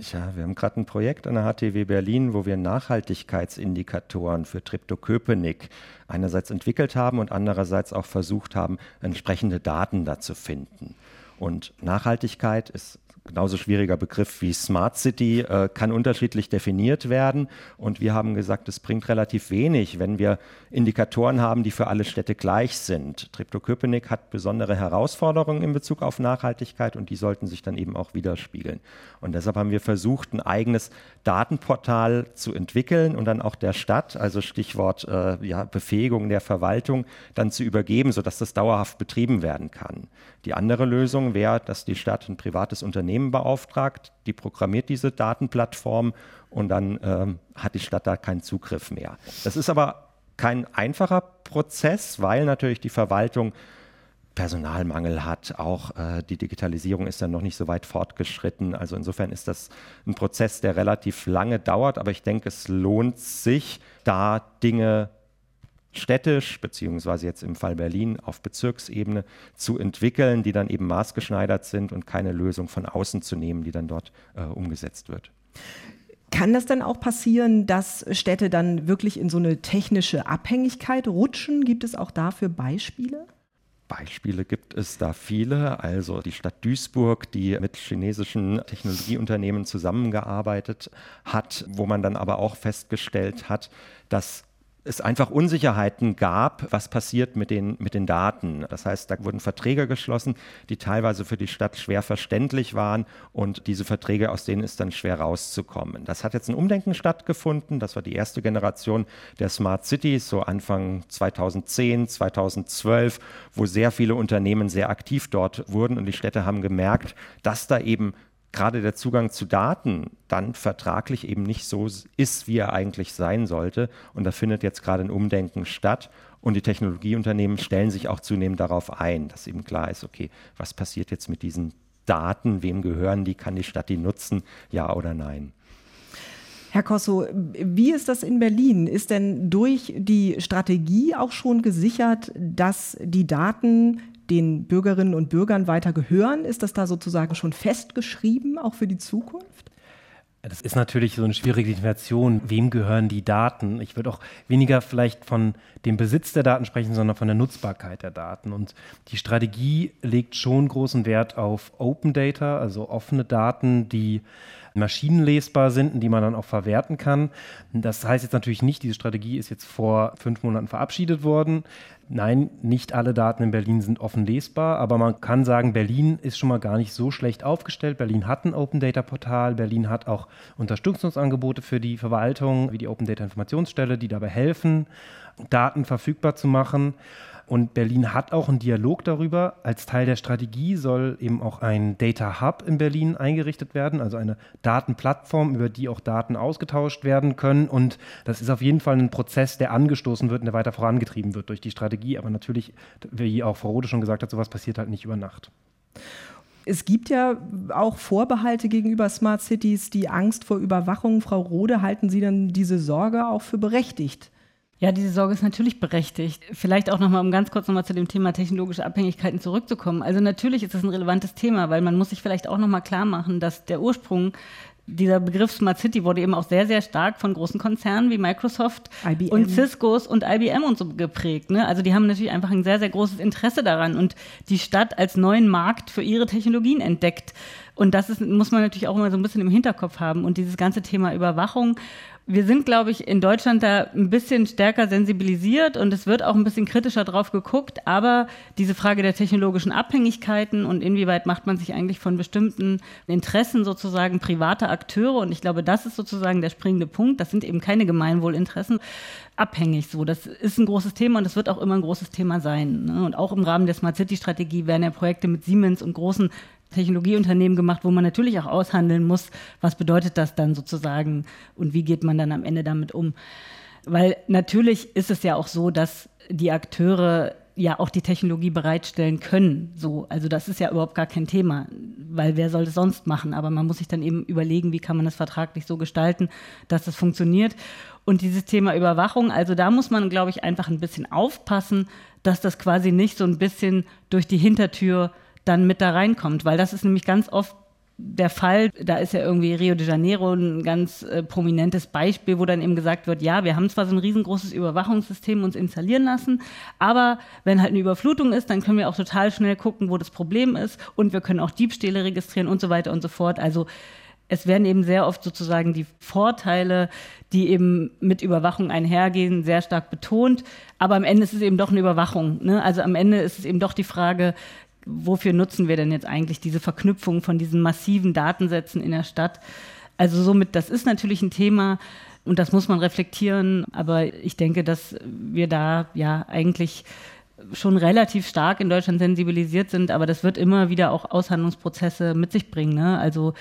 Ja, wir haben gerade ein Projekt an der HTW Berlin, wo wir Nachhaltigkeitsindikatoren für Triptoköpenick einerseits entwickelt haben und andererseits auch versucht haben, entsprechende Daten da zu finden. Und Nachhaltigkeit ist genauso schwieriger Begriff wie Smart City, äh, kann unterschiedlich definiert werden. Und wir haben gesagt, es bringt relativ wenig, wenn wir Indikatoren haben, die für alle Städte gleich sind. Treptow-Köpenick hat besondere Herausforderungen in Bezug auf Nachhaltigkeit und die sollten sich dann eben auch widerspiegeln. Und deshalb haben wir versucht, ein eigenes Datenportal zu entwickeln und dann auch der Stadt, also Stichwort äh, ja, Befähigung der Verwaltung, dann zu übergeben, sodass das dauerhaft betrieben werden kann. Die andere Lösung wäre, dass die Stadt ein privates Unternehmen beauftragt, die programmiert diese Datenplattform und dann ähm, hat die Stadt da keinen Zugriff mehr. Das ist aber kein einfacher Prozess, weil natürlich die Verwaltung Personalmangel hat. Auch äh, die Digitalisierung ist dann noch nicht so weit fortgeschritten. Also insofern ist das ein Prozess, der relativ lange dauert. Aber ich denke, es lohnt sich, da Dinge städtisch, beziehungsweise jetzt im Fall Berlin auf Bezirksebene zu entwickeln, die dann eben maßgeschneidert sind und keine Lösung von außen zu nehmen, die dann dort äh, umgesetzt wird. Kann das dann auch passieren, dass Städte dann wirklich in so eine technische Abhängigkeit rutschen? Gibt es auch dafür Beispiele? Beispiele gibt es da viele. Also die Stadt Duisburg, die mit chinesischen Technologieunternehmen zusammengearbeitet hat, wo man dann aber auch festgestellt hat, dass es einfach Unsicherheiten gab, was passiert mit den, mit den Daten. Das heißt, da wurden Verträge geschlossen, die teilweise für die Stadt schwer verständlich waren und diese Verträge, aus denen ist dann schwer rauszukommen. Das hat jetzt ein Umdenken stattgefunden. Das war die erste Generation der Smart Cities, so Anfang 2010, 2012, wo sehr viele Unternehmen sehr aktiv dort wurden und die Städte haben gemerkt, dass da eben gerade der Zugang zu Daten dann vertraglich eben nicht so ist, wie er eigentlich sein sollte. Und da findet jetzt gerade ein Umdenken statt. Und die Technologieunternehmen stellen sich auch zunehmend darauf ein, dass eben klar ist, okay, was passiert jetzt mit diesen Daten, wem gehören die, kann die Stadt die nutzen, ja oder nein. Herr Kosso, wie ist das in Berlin? Ist denn durch die Strategie auch schon gesichert, dass die Daten den Bürgerinnen und Bürgern weiter gehören? Ist das da sozusagen schon festgeschrieben, auch für die Zukunft? Das ist natürlich so eine schwierige Definition. Wem gehören die Daten? Ich würde auch weniger vielleicht von dem Besitz der Daten sprechen, sondern von der Nutzbarkeit der Daten. Und die Strategie legt schon großen Wert auf Open Data, also offene Daten, die maschinenlesbar sind und die man dann auch verwerten kann. Das heißt jetzt natürlich nicht, diese Strategie ist jetzt vor fünf Monaten verabschiedet worden. Nein, nicht alle Daten in Berlin sind offen lesbar, aber man kann sagen, Berlin ist schon mal gar nicht so schlecht aufgestellt. Berlin hat ein Open Data Portal, Berlin hat auch Unterstützungsangebote für die Verwaltung, wie die Open Data Informationsstelle, die dabei helfen, Daten verfügbar zu machen. Und Berlin hat auch einen Dialog darüber. Als Teil der Strategie soll eben auch ein Data Hub in Berlin eingerichtet werden, also eine Datenplattform, über die auch Daten ausgetauscht werden können. Und das ist auf jeden Fall ein Prozess, der angestoßen wird und der weiter vorangetrieben wird durch die Strategie. Aber natürlich, wie auch Frau Rode schon gesagt hat, sowas passiert halt nicht über Nacht. Es gibt ja auch Vorbehalte gegenüber Smart Cities, die Angst vor Überwachung. Frau Rode, halten Sie dann diese Sorge auch für berechtigt? Ja, diese Sorge ist natürlich berechtigt. Vielleicht auch nochmal, um ganz kurz nochmal zu dem Thema technologische Abhängigkeiten zurückzukommen. Also natürlich ist das ein relevantes Thema, weil man muss sich vielleicht auch nochmal klar machen, dass der Ursprung dieser Begriff Smart City wurde eben auch sehr, sehr stark von großen Konzernen wie Microsoft IBM. und Ciscos und IBM und so geprägt. Ne? Also die haben natürlich einfach ein sehr, sehr großes Interesse daran und die Stadt als neuen Markt für ihre Technologien entdeckt. Und das ist, muss man natürlich auch immer so ein bisschen im Hinterkopf haben. Und dieses ganze Thema Überwachung wir sind, glaube ich, in Deutschland da ein bisschen stärker sensibilisiert und es wird auch ein bisschen kritischer drauf geguckt. Aber diese Frage der technologischen Abhängigkeiten und inwieweit macht man sich eigentlich von bestimmten Interessen sozusagen privater Akteure und ich glaube, das ist sozusagen der springende Punkt. Das sind eben keine Gemeinwohlinteressen abhängig so. Das ist ein großes Thema und das wird auch immer ein großes Thema sein. Ne? Und auch im Rahmen der Smart City Strategie werden ja Projekte mit Siemens und großen Technologieunternehmen gemacht, wo man natürlich auch aushandeln muss, was bedeutet das dann sozusagen und wie geht man dann am Ende damit um. Weil natürlich ist es ja auch so, dass die Akteure ja auch die Technologie bereitstellen können. So, also das ist ja überhaupt gar kein Thema, weil wer soll das sonst machen? Aber man muss sich dann eben überlegen, wie kann man das vertraglich so gestalten, dass das funktioniert. Und dieses Thema Überwachung, also da muss man, glaube ich, einfach ein bisschen aufpassen, dass das quasi nicht so ein bisschen durch die Hintertür dann mit da reinkommt, weil das ist nämlich ganz oft der Fall, da ist ja irgendwie Rio de Janeiro ein ganz äh, prominentes Beispiel, wo dann eben gesagt wird, ja, wir haben zwar so ein riesengroßes Überwachungssystem uns installieren lassen, aber wenn halt eine Überflutung ist, dann können wir auch total schnell gucken, wo das Problem ist und wir können auch Diebstähle registrieren und so weiter und so fort. Also es werden eben sehr oft sozusagen die Vorteile, die eben mit Überwachung einhergehen, sehr stark betont. Aber am Ende ist es eben doch eine Überwachung. Ne? Also am Ende ist es eben doch die Frage, wofür nutzen wir denn jetzt eigentlich diese Verknüpfung von diesen massiven Datensätzen in der Stadt? Also somit, das ist natürlich ein Thema und das muss man reflektieren, aber ich denke, dass wir da ja eigentlich schon relativ stark in Deutschland sensibilisiert sind, aber das wird immer wieder auch Aushandlungsprozesse mit sich bringen. Ne? Also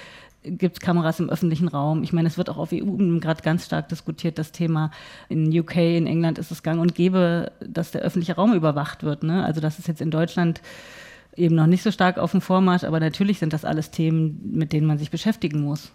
gibt es Kameras im öffentlichen Raum. Ich meine, es wird auch auf EU gerade ganz stark diskutiert, das Thema. In UK, in England ist es gang und gäbe, dass der öffentliche Raum überwacht wird. Ne? Also das ist jetzt in Deutschland eben noch nicht so stark auf dem Vormarsch, aber natürlich sind das alles Themen, mit denen man sich beschäftigen muss.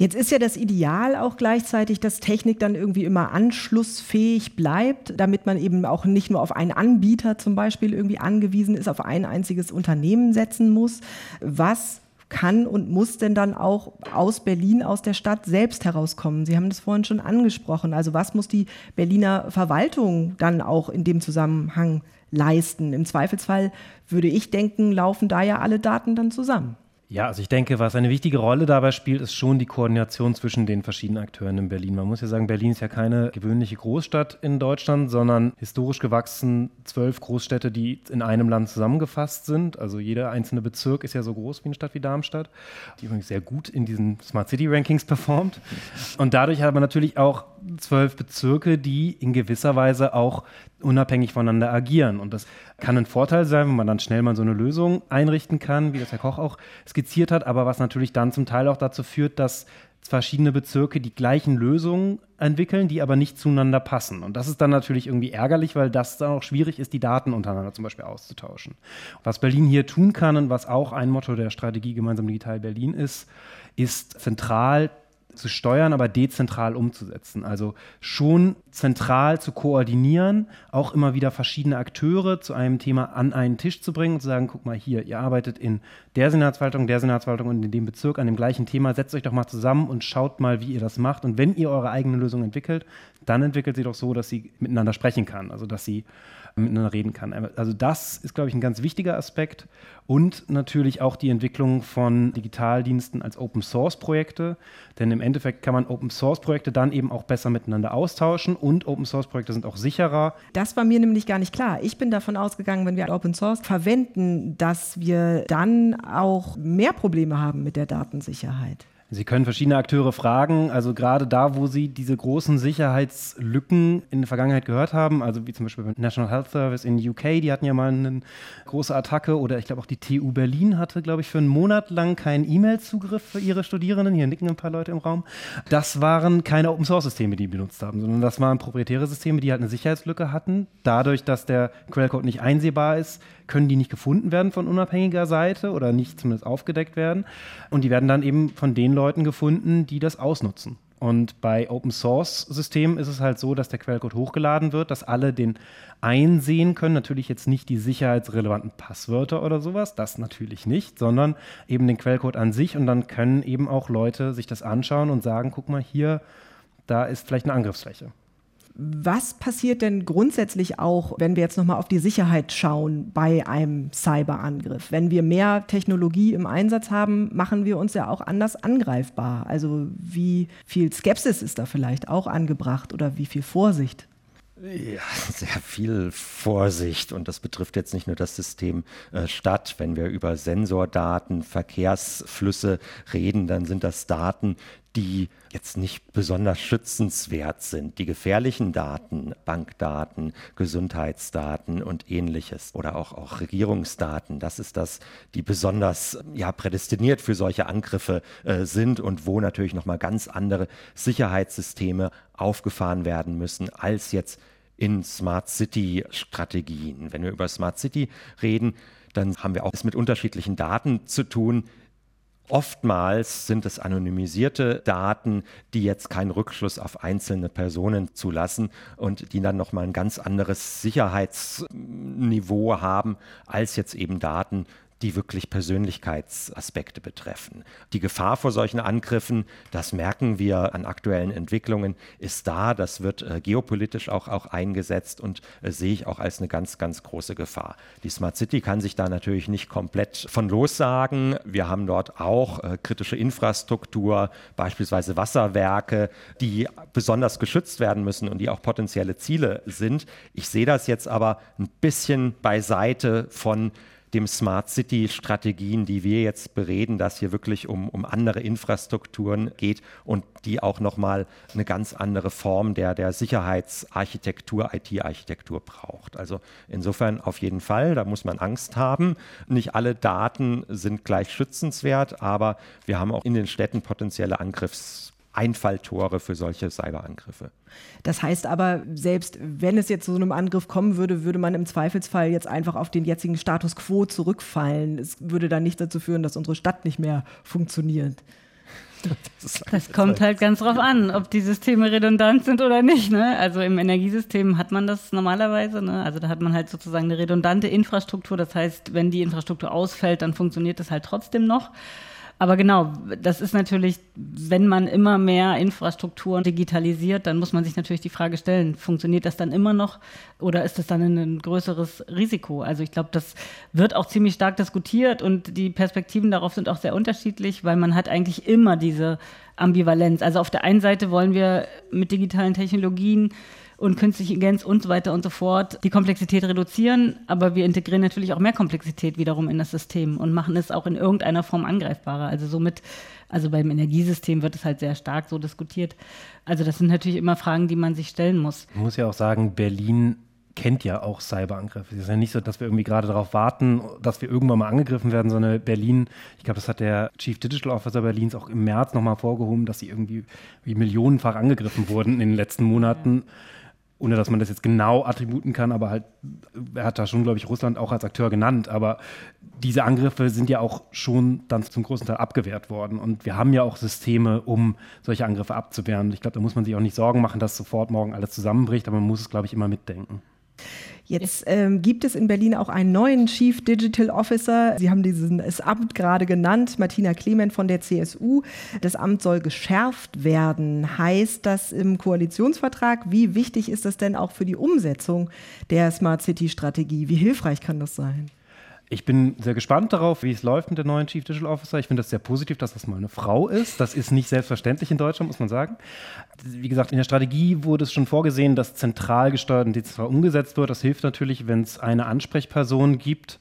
Jetzt ist ja das Ideal auch gleichzeitig, dass Technik dann irgendwie immer anschlussfähig bleibt, damit man eben auch nicht nur auf einen Anbieter zum Beispiel irgendwie angewiesen ist, auf ein einziges Unternehmen setzen muss. Was kann und muss denn dann auch aus Berlin, aus der Stadt selbst herauskommen? Sie haben das vorhin schon angesprochen. Also was muss die Berliner Verwaltung dann auch in dem Zusammenhang leisten. Im Zweifelsfall würde ich denken, laufen da ja alle Daten dann zusammen. Ja, also ich denke, was eine wichtige Rolle dabei spielt, ist schon die Koordination zwischen den verschiedenen Akteuren in Berlin. Man muss ja sagen, Berlin ist ja keine gewöhnliche Großstadt in Deutschland, sondern historisch gewachsen zwölf Großstädte, die in einem Land zusammengefasst sind. Also jeder einzelne Bezirk ist ja so groß wie eine Stadt wie Darmstadt, die übrigens sehr gut in diesen Smart City Rankings performt. Und dadurch hat man natürlich auch zwölf Bezirke, die in gewisser Weise auch unabhängig voneinander agieren. Und das kann ein Vorteil sein, wenn man dann schnell mal so eine Lösung einrichten kann, wie das Herr Koch auch skizziert hat, aber was natürlich dann zum Teil auch dazu führt, dass verschiedene Bezirke die gleichen Lösungen entwickeln, die aber nicht zueinander passen. Und das ist dann natürlich irgendwie ärgerlich, weil das dann auch schwierig ist, die Daten untereinander zum Beispiel auszutauschen. Was Berlin hier tun kann und was auch ein Motto der Strategie Gemeinsam Digital Berlin ist, ist zentral zu steuern, aber dezentral umzusetzen. Also schon zentral zu koordinieren, auch immer wieder verschiedene Akteure zu einem Thema an einen Tisch zu bringen und zu sagen, guck mal hier, ihr arbeitet in der Senatsverwaltung, der Senatsverwaltung und in dem Bezirk an dem gleichen Thema, setzt euch doch mal zusammen und schaut mal, wie ihr das macht. Und wenn ihr eure eigene Lösung entwickelt, dann entwickelt sie doch so, dass sie miteinander sprechen kann, also dass sie miteinander reden kann. Also das ist, glaube ich, ein ganz wichtiger Aspekt und natürlich auch die Entwicklung von Digitaldiensten als Open-Source-Projekte, denn im Endeffekt kann man Open-Source-Projekte dann eben auch besser miteinander austauschen und Open-Source-Projekte sind auch sicherer. Das war mir nämlich gar nicht klar. Ich bin davon ausgegangen, wenn wir Open-Source verwenden, dass wir dann auch mehr Probleme haben mit der Datensicherheit. Sie können verschiedene Akteure fragen, also gerade da, wo Sie diese großen Sicherheitslücken in der Vergangenheit gehört haben, also wie zum Beispiel beim National Health Service in UK, die hatten ja mal eine große Attacke oder ich glaube auch die TU Berlin hatte, glaube ich, für einen Monat lang keinen E-Mail-Zugriff für ihre Studierenden. Hier nicken ein paar Leute im Raum. Das waren keine Open-Source-Systeme, die benutzt haben, sondern das waren proprietäre Systeme, die halt eine Sicherheitslücke hatten. Dadurch, dass der Quellcode nicht einsehbar ist, können die nicht gefunden werden von unabhängiger Seite oder nicht zumindest aufgedeckt werden. Und die werden dann eben von den Leuten gefunden, die das ausnutzen. Und bei Open Source Systemen ist es halt so, dass der Quellcode hochgeladen wird, dass alle den einsehen können. Natürlich jetzt nicht die sicherheitsrelevanten Passwörter oder sowas, das natürlich nicht, sondern eben den Quellcode an sich. Und dann können eben auch Leute sich das anschauen und sagen, guck mal hier, da ist vielleicht eine Angriffsfläche. Was passiert denn grundsätzlich auch, wenn wir jetzt nochmal auf die Sicherheit schauen bei einem Cyberangriff? Wenn wir mehr Technologie im Einsatz haben, machen wir uns ja auch anders angreifbar. Also wie viel Skepsis ist da vielleicht auch angebracht oder wie viel Vorsicht? Ja, <laughs> sehr viel Vorsicht und das betrifft jetzt nicht nur das System äh, Stadt. Wenn wir über Sensordaten, Verkehrsflüsse reden, dann sind das Daten, die jetzt nicht besonders schützenswert sind. Die gefährlichen Daten, Bankdaten, Gesundheitsdaten und ähnliches oder auch, auch Regierungsdaten, das ist das, die besonders ja, prädestiniert für solche Angriffe äh, sind und wo natürlich nochmal ganz andere Sicherheitssysteme aufgefahren werden müssen als jetzt in Smart City Strategien. Wenn wir über Smart City reden, dann haben wir auch es mit unterschiedlichen Daten zu tun, Oftmals sind es anonymisierte Daten, die jetzt keinen Rückschluss auf einzelne Personen zulassen und die dann nochmal ein ganz anderes Sicherheitsniveau haben als jetzt eben Daten, die wirklich Persönlichkeitsaspekte betreffen. Die Gefahr vor solchen Angriffen, das merken wir an aktuellen Entwicklungen, ist da. Das wird äh, geopolitisch auch, auch eingesetzt und äh, sehe ich auch als eine ganz, ganz große Gefahr. Die Smart City kann sich da natürlich nicht komplett von lossagen. Wir haben dort auch äh, kritische Infrastruktur, beispielsweise Wasserwerke, die besonders geschützt werden müssen und die auch potenzielle Ziele sind. Ich sehe das jetzt aber ein bisschen beiseite von dem Smart City Strategien, die wir jetzt bereden, dass hier wirklich um, um andere Infrastrukturen geht und die auch nochmal eine ganz andere Form der, der Sicherheitsarchitektur, IT-Architektur braucht. Also insofern auf jeden Fall, da muss man Angst haben. Nicht alle Daten sind gleich schützenswert, aber wir haben auch in den Städten potenzielle Angriffs Einfalltore für solche Cyberangriffe. Das heißt aber, selbst wenn es jetzt zu so einem Angriff kommen würde, würde man im Zweifelsfall jetzt einfach auf den jetzigen Status quo zurückfallen. Es würde dann nicht dazu führen, dass unsere Stadt nicht mehr funktioniert. Das, das kommt halt ganz drauf an, ob die Systeme redundant sind oder nicht. Ne? Also im Energiesystem hat man das normalerweise. Ne? Also da hat man halt sozusagen eine redundante Infrastruktur. Das heißt, wenn die Infrastruktur ausfällt, dann funktioniert das halt trotzdem noch. Aber genau, das ist natürlich, wenn man immer mehr Infrastrukturen digitalisiert, dann muss man sich natürlich die Frage stellen, funktioniert das dann immer noch oder ist das dann ein größeres Risiko? Also ich glaube, das wird auch ziemlich stark diskutiert und die Perspektiven darauf sind auch sehr unterschiedlich, weil man hat eigentlich immer diese Ambivalenz. Also auf der einen Seite wollen wir mit digitalen Technologien und künstliche Intelligenz und so weiter und so fort die Komplexität reduzieren, aber wir integrieren natürlich auch mehr Komplexität wiederum in das System und machen es auch in irgendeiner Form angreifbarer. Also somit, also beim Energiesystem wird es halt sehr stark so diskutiert. Also das sind natürlich immer Fragen, die man sich stellen muss. Man muss ja auch sagen, Berlin kennt ja auch Cyberangriffe. Es ist ja nicht so, dass wir irgendwie gerade darauf warten, dass wir irgendwann mal angegriffen werden, sondern Berlin, ich glaube, das hat der Chief Digital Officer Berlins auch im März nochmal vorgehoben, dass sie irgendwie wie millionenfach angegriffen wurden in den letzten Monaten. Ja ohne dass man das jetzt genau attributen kann, aber halt, er hat da schon, glaube ich, Russland auch als Akteur genannt, aber diese Angriffe sind ja auch schon dann zum großen Teil abgewehrt worden und wir haben ja auch Systeme, um solche Angriffe abzuwehren. Ich glaube, da muss man sich auch nicht Sorgen machen, dass sofort morgen alles zusammenbricht, aber man muss es, glaube ich, immer mitdenken. Jetzt ähm, gibt es in Berlin auch einen neuen Chief Digital Officer. Sie haben dieses Amt gerade genannt, Martina Clement von der CSU. Das Amt soll geschärft werden. Heißt das im Koalitionsvertrag? Wie wichtig ist das denn auch für die Umsetzung der Smart City Strategie? Wie hilfreich kann das sein? Ich bin sehr gespannt darauf, wie es läuft mit der neuen Chief Digital Officer. Ich finde das sehr positiv, dass das mal eine Frau ist. Das ist nicht selbstverständlich in Deutschland, muss man sagen. Wie gesagt, in der Strategie wurde es schon vorgesehen, dass zentral gesteuert und dezentral umgesetzt wird. Das hilft natürlich, wenn es eine Ansprechperson gibt.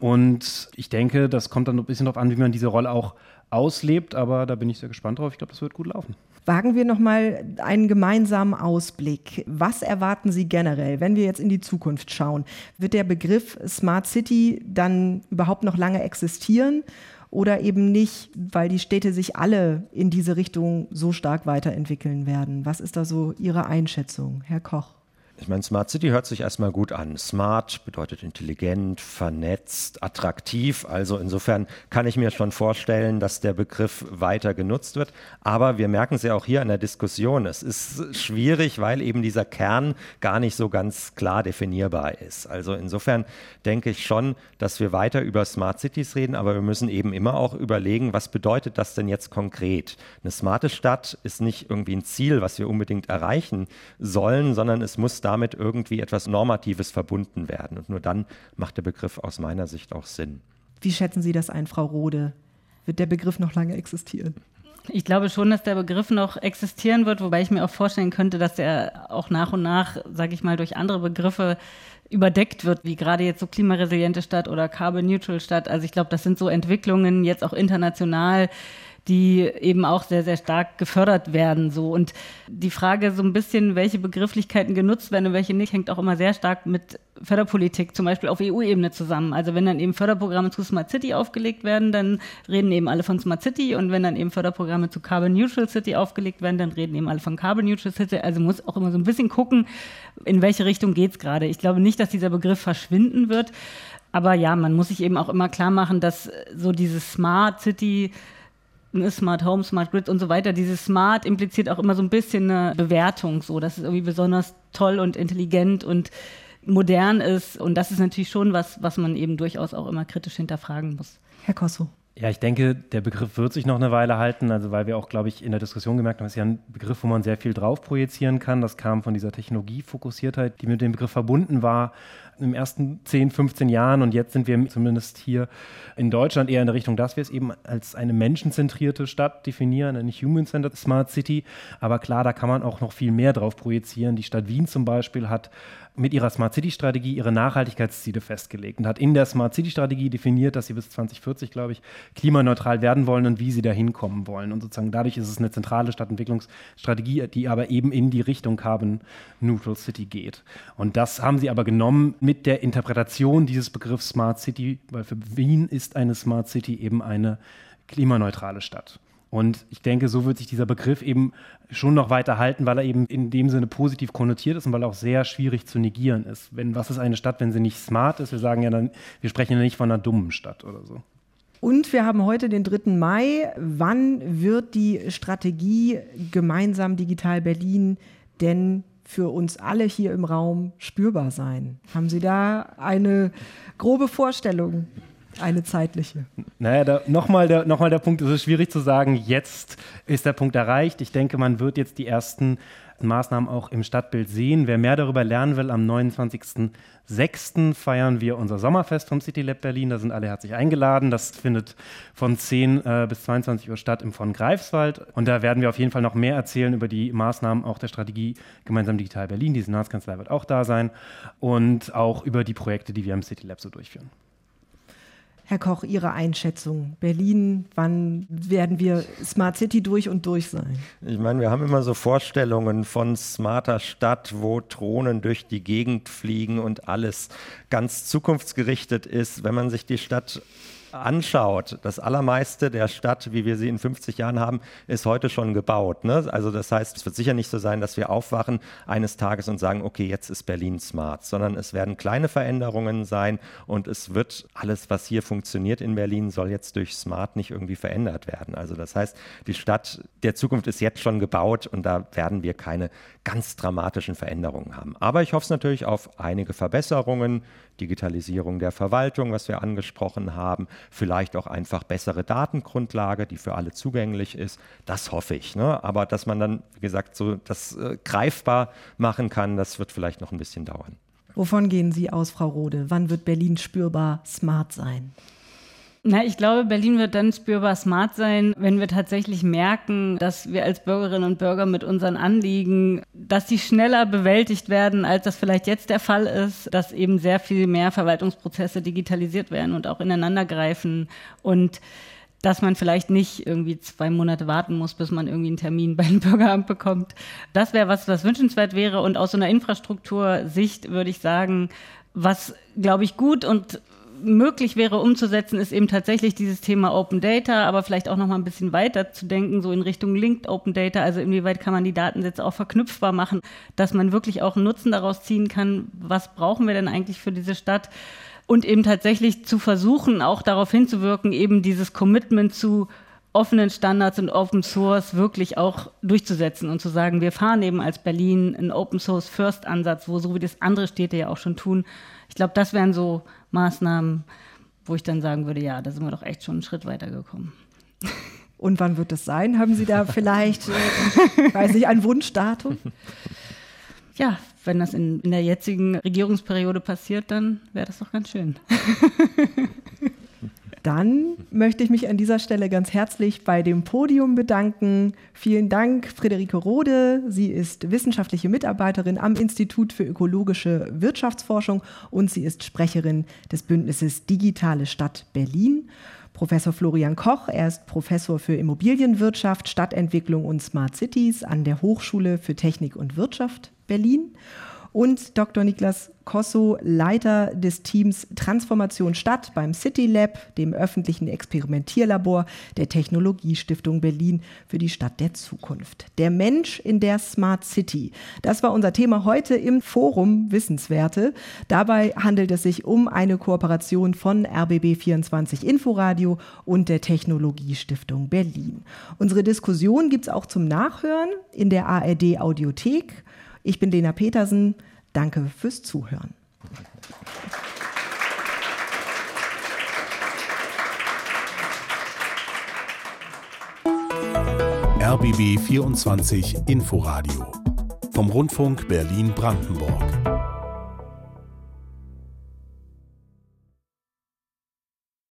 Und ich denke, das kommt dann ein bisschen darauf an, wie man diese Rolle auch auslebt. Aber da bin ich sehr gespannt drauf. Ich glaube, das wird gut laufen. Wagen wir noch mal einen gemeinsamen Ausblick. Was erwarten Sie generell, wenn wir jetzt in die Zukunft schauen? Wird der Begriff Smart City dann überhaupt noch lange existieren? Oder eben nicht, weil die Städte sich alle in diese Richtung so stark weiterentwickeln werden? Was ist da so Ihre Einschätzung, Herr Koch? Ich meine, Smart City hört sich erstmal gut an. Smart bedeutet intelligent, vernetzt, attraktiv. Also insofern kann ich mir schon vorstellen, dass der Begriff weiter genutzt wird. Aber wir merken es ja auch hier in der Diskussion. Es ist schwierig, weil eben dieser Kern gar nicht so ganz klar definierbar ist. Also insofern denke ich schon, dass wir weiter über Smart Cities reden, aber wir müssen eben immer auch überlegen, was bedeutet das denn jetzt konkret? Eine smarte Stadt ist nicht irgendwie ein Ziel, was wir unbedingt erreichen sollen, sondern es muss da damit irgendwie etwas Normatives verbunden werden. Und nur dann macht der Begriff aus meiner Sicht auch Sinn. Wie schätzen Sie das ein, Frau Rode? Wird der Begriff noch lange existieren? Ich glaube schon, dass der Begriff noch existieren wird, wobei ich mir auch vorstellen könnte, dass er auch nach und nach, sage ich mal, durch andere Begriffe überdeckt wird, wie gerade jetzt so klimaresiliente Stadt oder Carbon Neutral Stadt. Also ich glaube, das sind so Entwicklungen jetzt auch international, die eben auch sehr, sehr stark gefördert werden. So. Und die Frage so ein bisschen, welche Begrifflichkeiten genutzt werden und welche nicht, hängt auch immer sehr stark mit Förderpolitik, zum Beispiel auf EU-Ebene zusammen. Also wenn dann eben Förderprogramme zu Smart City aufgelegt werden, dann reden eben alle von Smart City und wenn dann eben Förderprogramme zu Carbon Neutral City aufgelegt werden, dann reden eben alle von Carbon Neutral City. Also muss auch immer so ein bisschen gucken, in welche Richtung geht es gerade. Ich glaube nicht, dass dieser Begriff verschwinden wird. Aber ja, man muss sich eben auch immer klar machen, dass so dieses Smart City Smart Home, Smart Grid und so weiter. Dieses Smart impliziert auch immer so ein bisschen eine Bewertung, so dass es irgendwie besonders toll und intelligent und modern ist. Und das ist natürlich schon was, was man eben durchaus auch immer kritisch hinterfragen muss. Herr Kosso. Ja, ich denke, der Begriff wird sich noch eine Weile halten, also weil wir auch, glaube ich, in der Diskussion gemerkt haben, es ist ja ein Begriff, wo man sehr viel drauf projizieren kann. Das kam von dieser Technologiefokussiertheit, die mit dem Begriff verbunden war den ersten 10, 15 Jahren. Und jetzt sind wir zumindest hier in Deutschland eher in der Richtung, dass wir es eben als eine menschenzentrierte Stadt definieren, eine Human-Centered Smart City. Aber klar, da kann man auch noch viel mehr drauf projizieren. Die Stadt Wien zum Beispiel hat mit ihrer Smart City Strategie ihre Nachhaltigkeitsziele festgelegt und hat in der Smart City Strategie definiert, dass sie bis 2040, glaube ich, klimaneutral werden wollen und wie sie da hinkommen wollen. Und sozusagen dadurch ist es eine zentrale Stadtentwicklungsstrategie, die aber eben in die Richtung Carbon Neutral City geht. Und das haben sie aber genommen mit der Interpretation dieses Begriffs Smart City, weil für Wien ist eine Smart City eben eine klimaneutrale Stadt. Und ich denke, so wird sich dieser Begriff eben schon noch weiter halten, weil er eben in dem Sinne positiv konnotiert ist und weil er auch sehr schwierig zu negieren ist. Wenn, was ist eine Stadt, wenn sie nicht smart ist? Wir sagen ja dann, wir sprechen ja nicht von einer dummen Stadt oder so. Und wir haben heute den 3. Mai. Wann wird die Strategie gemeinsam digital Berlin denn für uns alle hier im Raum spürbar sein? Haben Sie da eine grobe Vorstellung? eine zeitliche. Naja, nochmal der, noch der Punkt, es ist schwierig zu sagen, jetzt ist der Punkt erreicht. Ich denke, man wird jetzt die ersten Maßnahmen auch im Stadtbild sehen. Wer mehr darüber lernen will, am 29.06. feiern wir unser Sommerfest vom City Lab Berlin. Da sind alle herzlich eingeladen. Das findet von 10 äh, bis 22 Uhr statt im von Greifswald. Und da werden wir auf jeden Fall noch mehr erzählen über die Maßnahmen auch der Strategie Gemeinsam Digital Berlin. Die Senatskanzlei wird auch da sein. Und auch über die Projekte, die wir im City Lab so durchführen. Herr Koch, Ihre Einschätzung. Berlin, wann werden wir Smart City durch und durch sein? Ich meine, wir haben immer so Vorstellungen von smarter Stadt, wo Drohnen durch die Gegend fliegen und alles ganz zukunftsgerichtet ist. Wenn man sich die Stadt anschaut, das allermeiste der Stadt, wie wir sie in 50 Jahren haben, ist heute schon gebaut. Ne? Also das heißt, es wird sicher nicht so sein, dass wir aufwachen eines Tages und sagen, okay, jetzt ist Berlin smart, sondern es werden kleine Veränderungen sein und es wird alles, was hier funktioniert in Berlin, soll jetzt durch smart nicht irgendwie verändert werden. Also das heißt, die Stadt der Zukunft ist jetzt schon gebaut und da werden wir keine ganz dramatischen Veränderungen haben. Aber ich hoffe es natürlich auf einige Verbesserungen, Digitalisierung der Verwaltung, was wir angesprochen haben, vielleicht auch einfach bessere Datengrundlage, die für alle zugänglich ist. Das hoffe ich. Ne? Aber dass man dann, wie gesagt, so das äh, greifbar machen kann, das wird vielleicht noch ein bisschen dauern. Wovon gehen Sie aus, Frau Rode? Wann wird Berlin spürbar smart sein? Na, ich glaube, Berlin wird dann spürbar smart sein, wenn wir tatsächlich merken, dass wir als Bürgerinnen und Bürger mit unseren Anliegen, dass die schneller bewältigt werden, als das vielleicht jetzt der Fall ist, dass eben sehr viel mehr Verwaltungsprozesse digitalisiert werden und auch ineinandergreifen und dass man vielleicht nicht irgendwie zwei Monate warten muss, bis man irgendwie einen Termin <laughs> beim Bürgeramt bekommt. Das wäre was, was wünschenswert wäre. Und aus so einer Infrastruktursicht würde ich sagen, was, glaube ich, gut und möglich wäre umzusetzen, ist eben tatsächlich dieses Thema Open Data, aber vielleicht auch noch mal ein bisschen weiter zu denken, so in Richtung Linked Open Data. Also inwieweit kann man die Datensätze auch verknüpfbar machen, dass man wirklich auch einen Nutzen daraus ziehen kann. Was brauchen wir denn eigentlich für diese Stadt? Und eben tatsächlich zu versuchen, auch darauf hinzuwirken, eben dieses Commitment zu offenen Standards und Open Source wirklich auch durchzusetzen und zu sagen, wir fahren eben als Berlin einen Open Source First Ansatz, wo so wie das andere Städte ja auch schon tun. Ich glaube, das wären so Maßnahmen, wo ich dann sagen würde, ja, da sind wir doch echt schon einen Schritt weitergekommen. <laughs> Und wann wird das sein? Haben Sie da <laughs> vielleicht, äh, weiß ich, ein Wunschdatum? <laughs> Ja, wenn das in, in der jetzigen Regierungsperiode passiert, dann wäre das doch ganz schön. Dann möchte ich mich an dieser Stelle ganz herzlich bei dem Podium bedanken. Vielen Dank, Friederike Rode. Sie ist wissenschaftliche Mitarbeiterin am Institut für ökologische Wirtschaftsforschung und sie ist Sprecherin des Bündnisses Digitale Stadt Berlin. Professor Florian Koch, er ist Professor für Immobilienwirtschaft, Stadtentwicklung und Smart Cities an der Hochschule für Technik und Wirtschaft Berlin und Dr. Niklas Kosso, Leiter des Teams Transformation Stadt beim City Lab, dem öffentlichen Experimentierlabor der Technologiestiftung Berlin für die Stadt der Zukunft. Der Mensch in der Smart City. Das war unser Thema heute im Forum Wissenswerte. Dabei handelt es sich um eine Kooperation von RBB24 Inforadio und der Technologiestiftung Berlin. Unsere Diskussion gibt es auch zum Nachhören in der ARD Audiothek ich bin Lena Petersen. Danke fürs Zuhören. RBB 24 Inforadio vom Rundfunk Berlin-Brandenburg.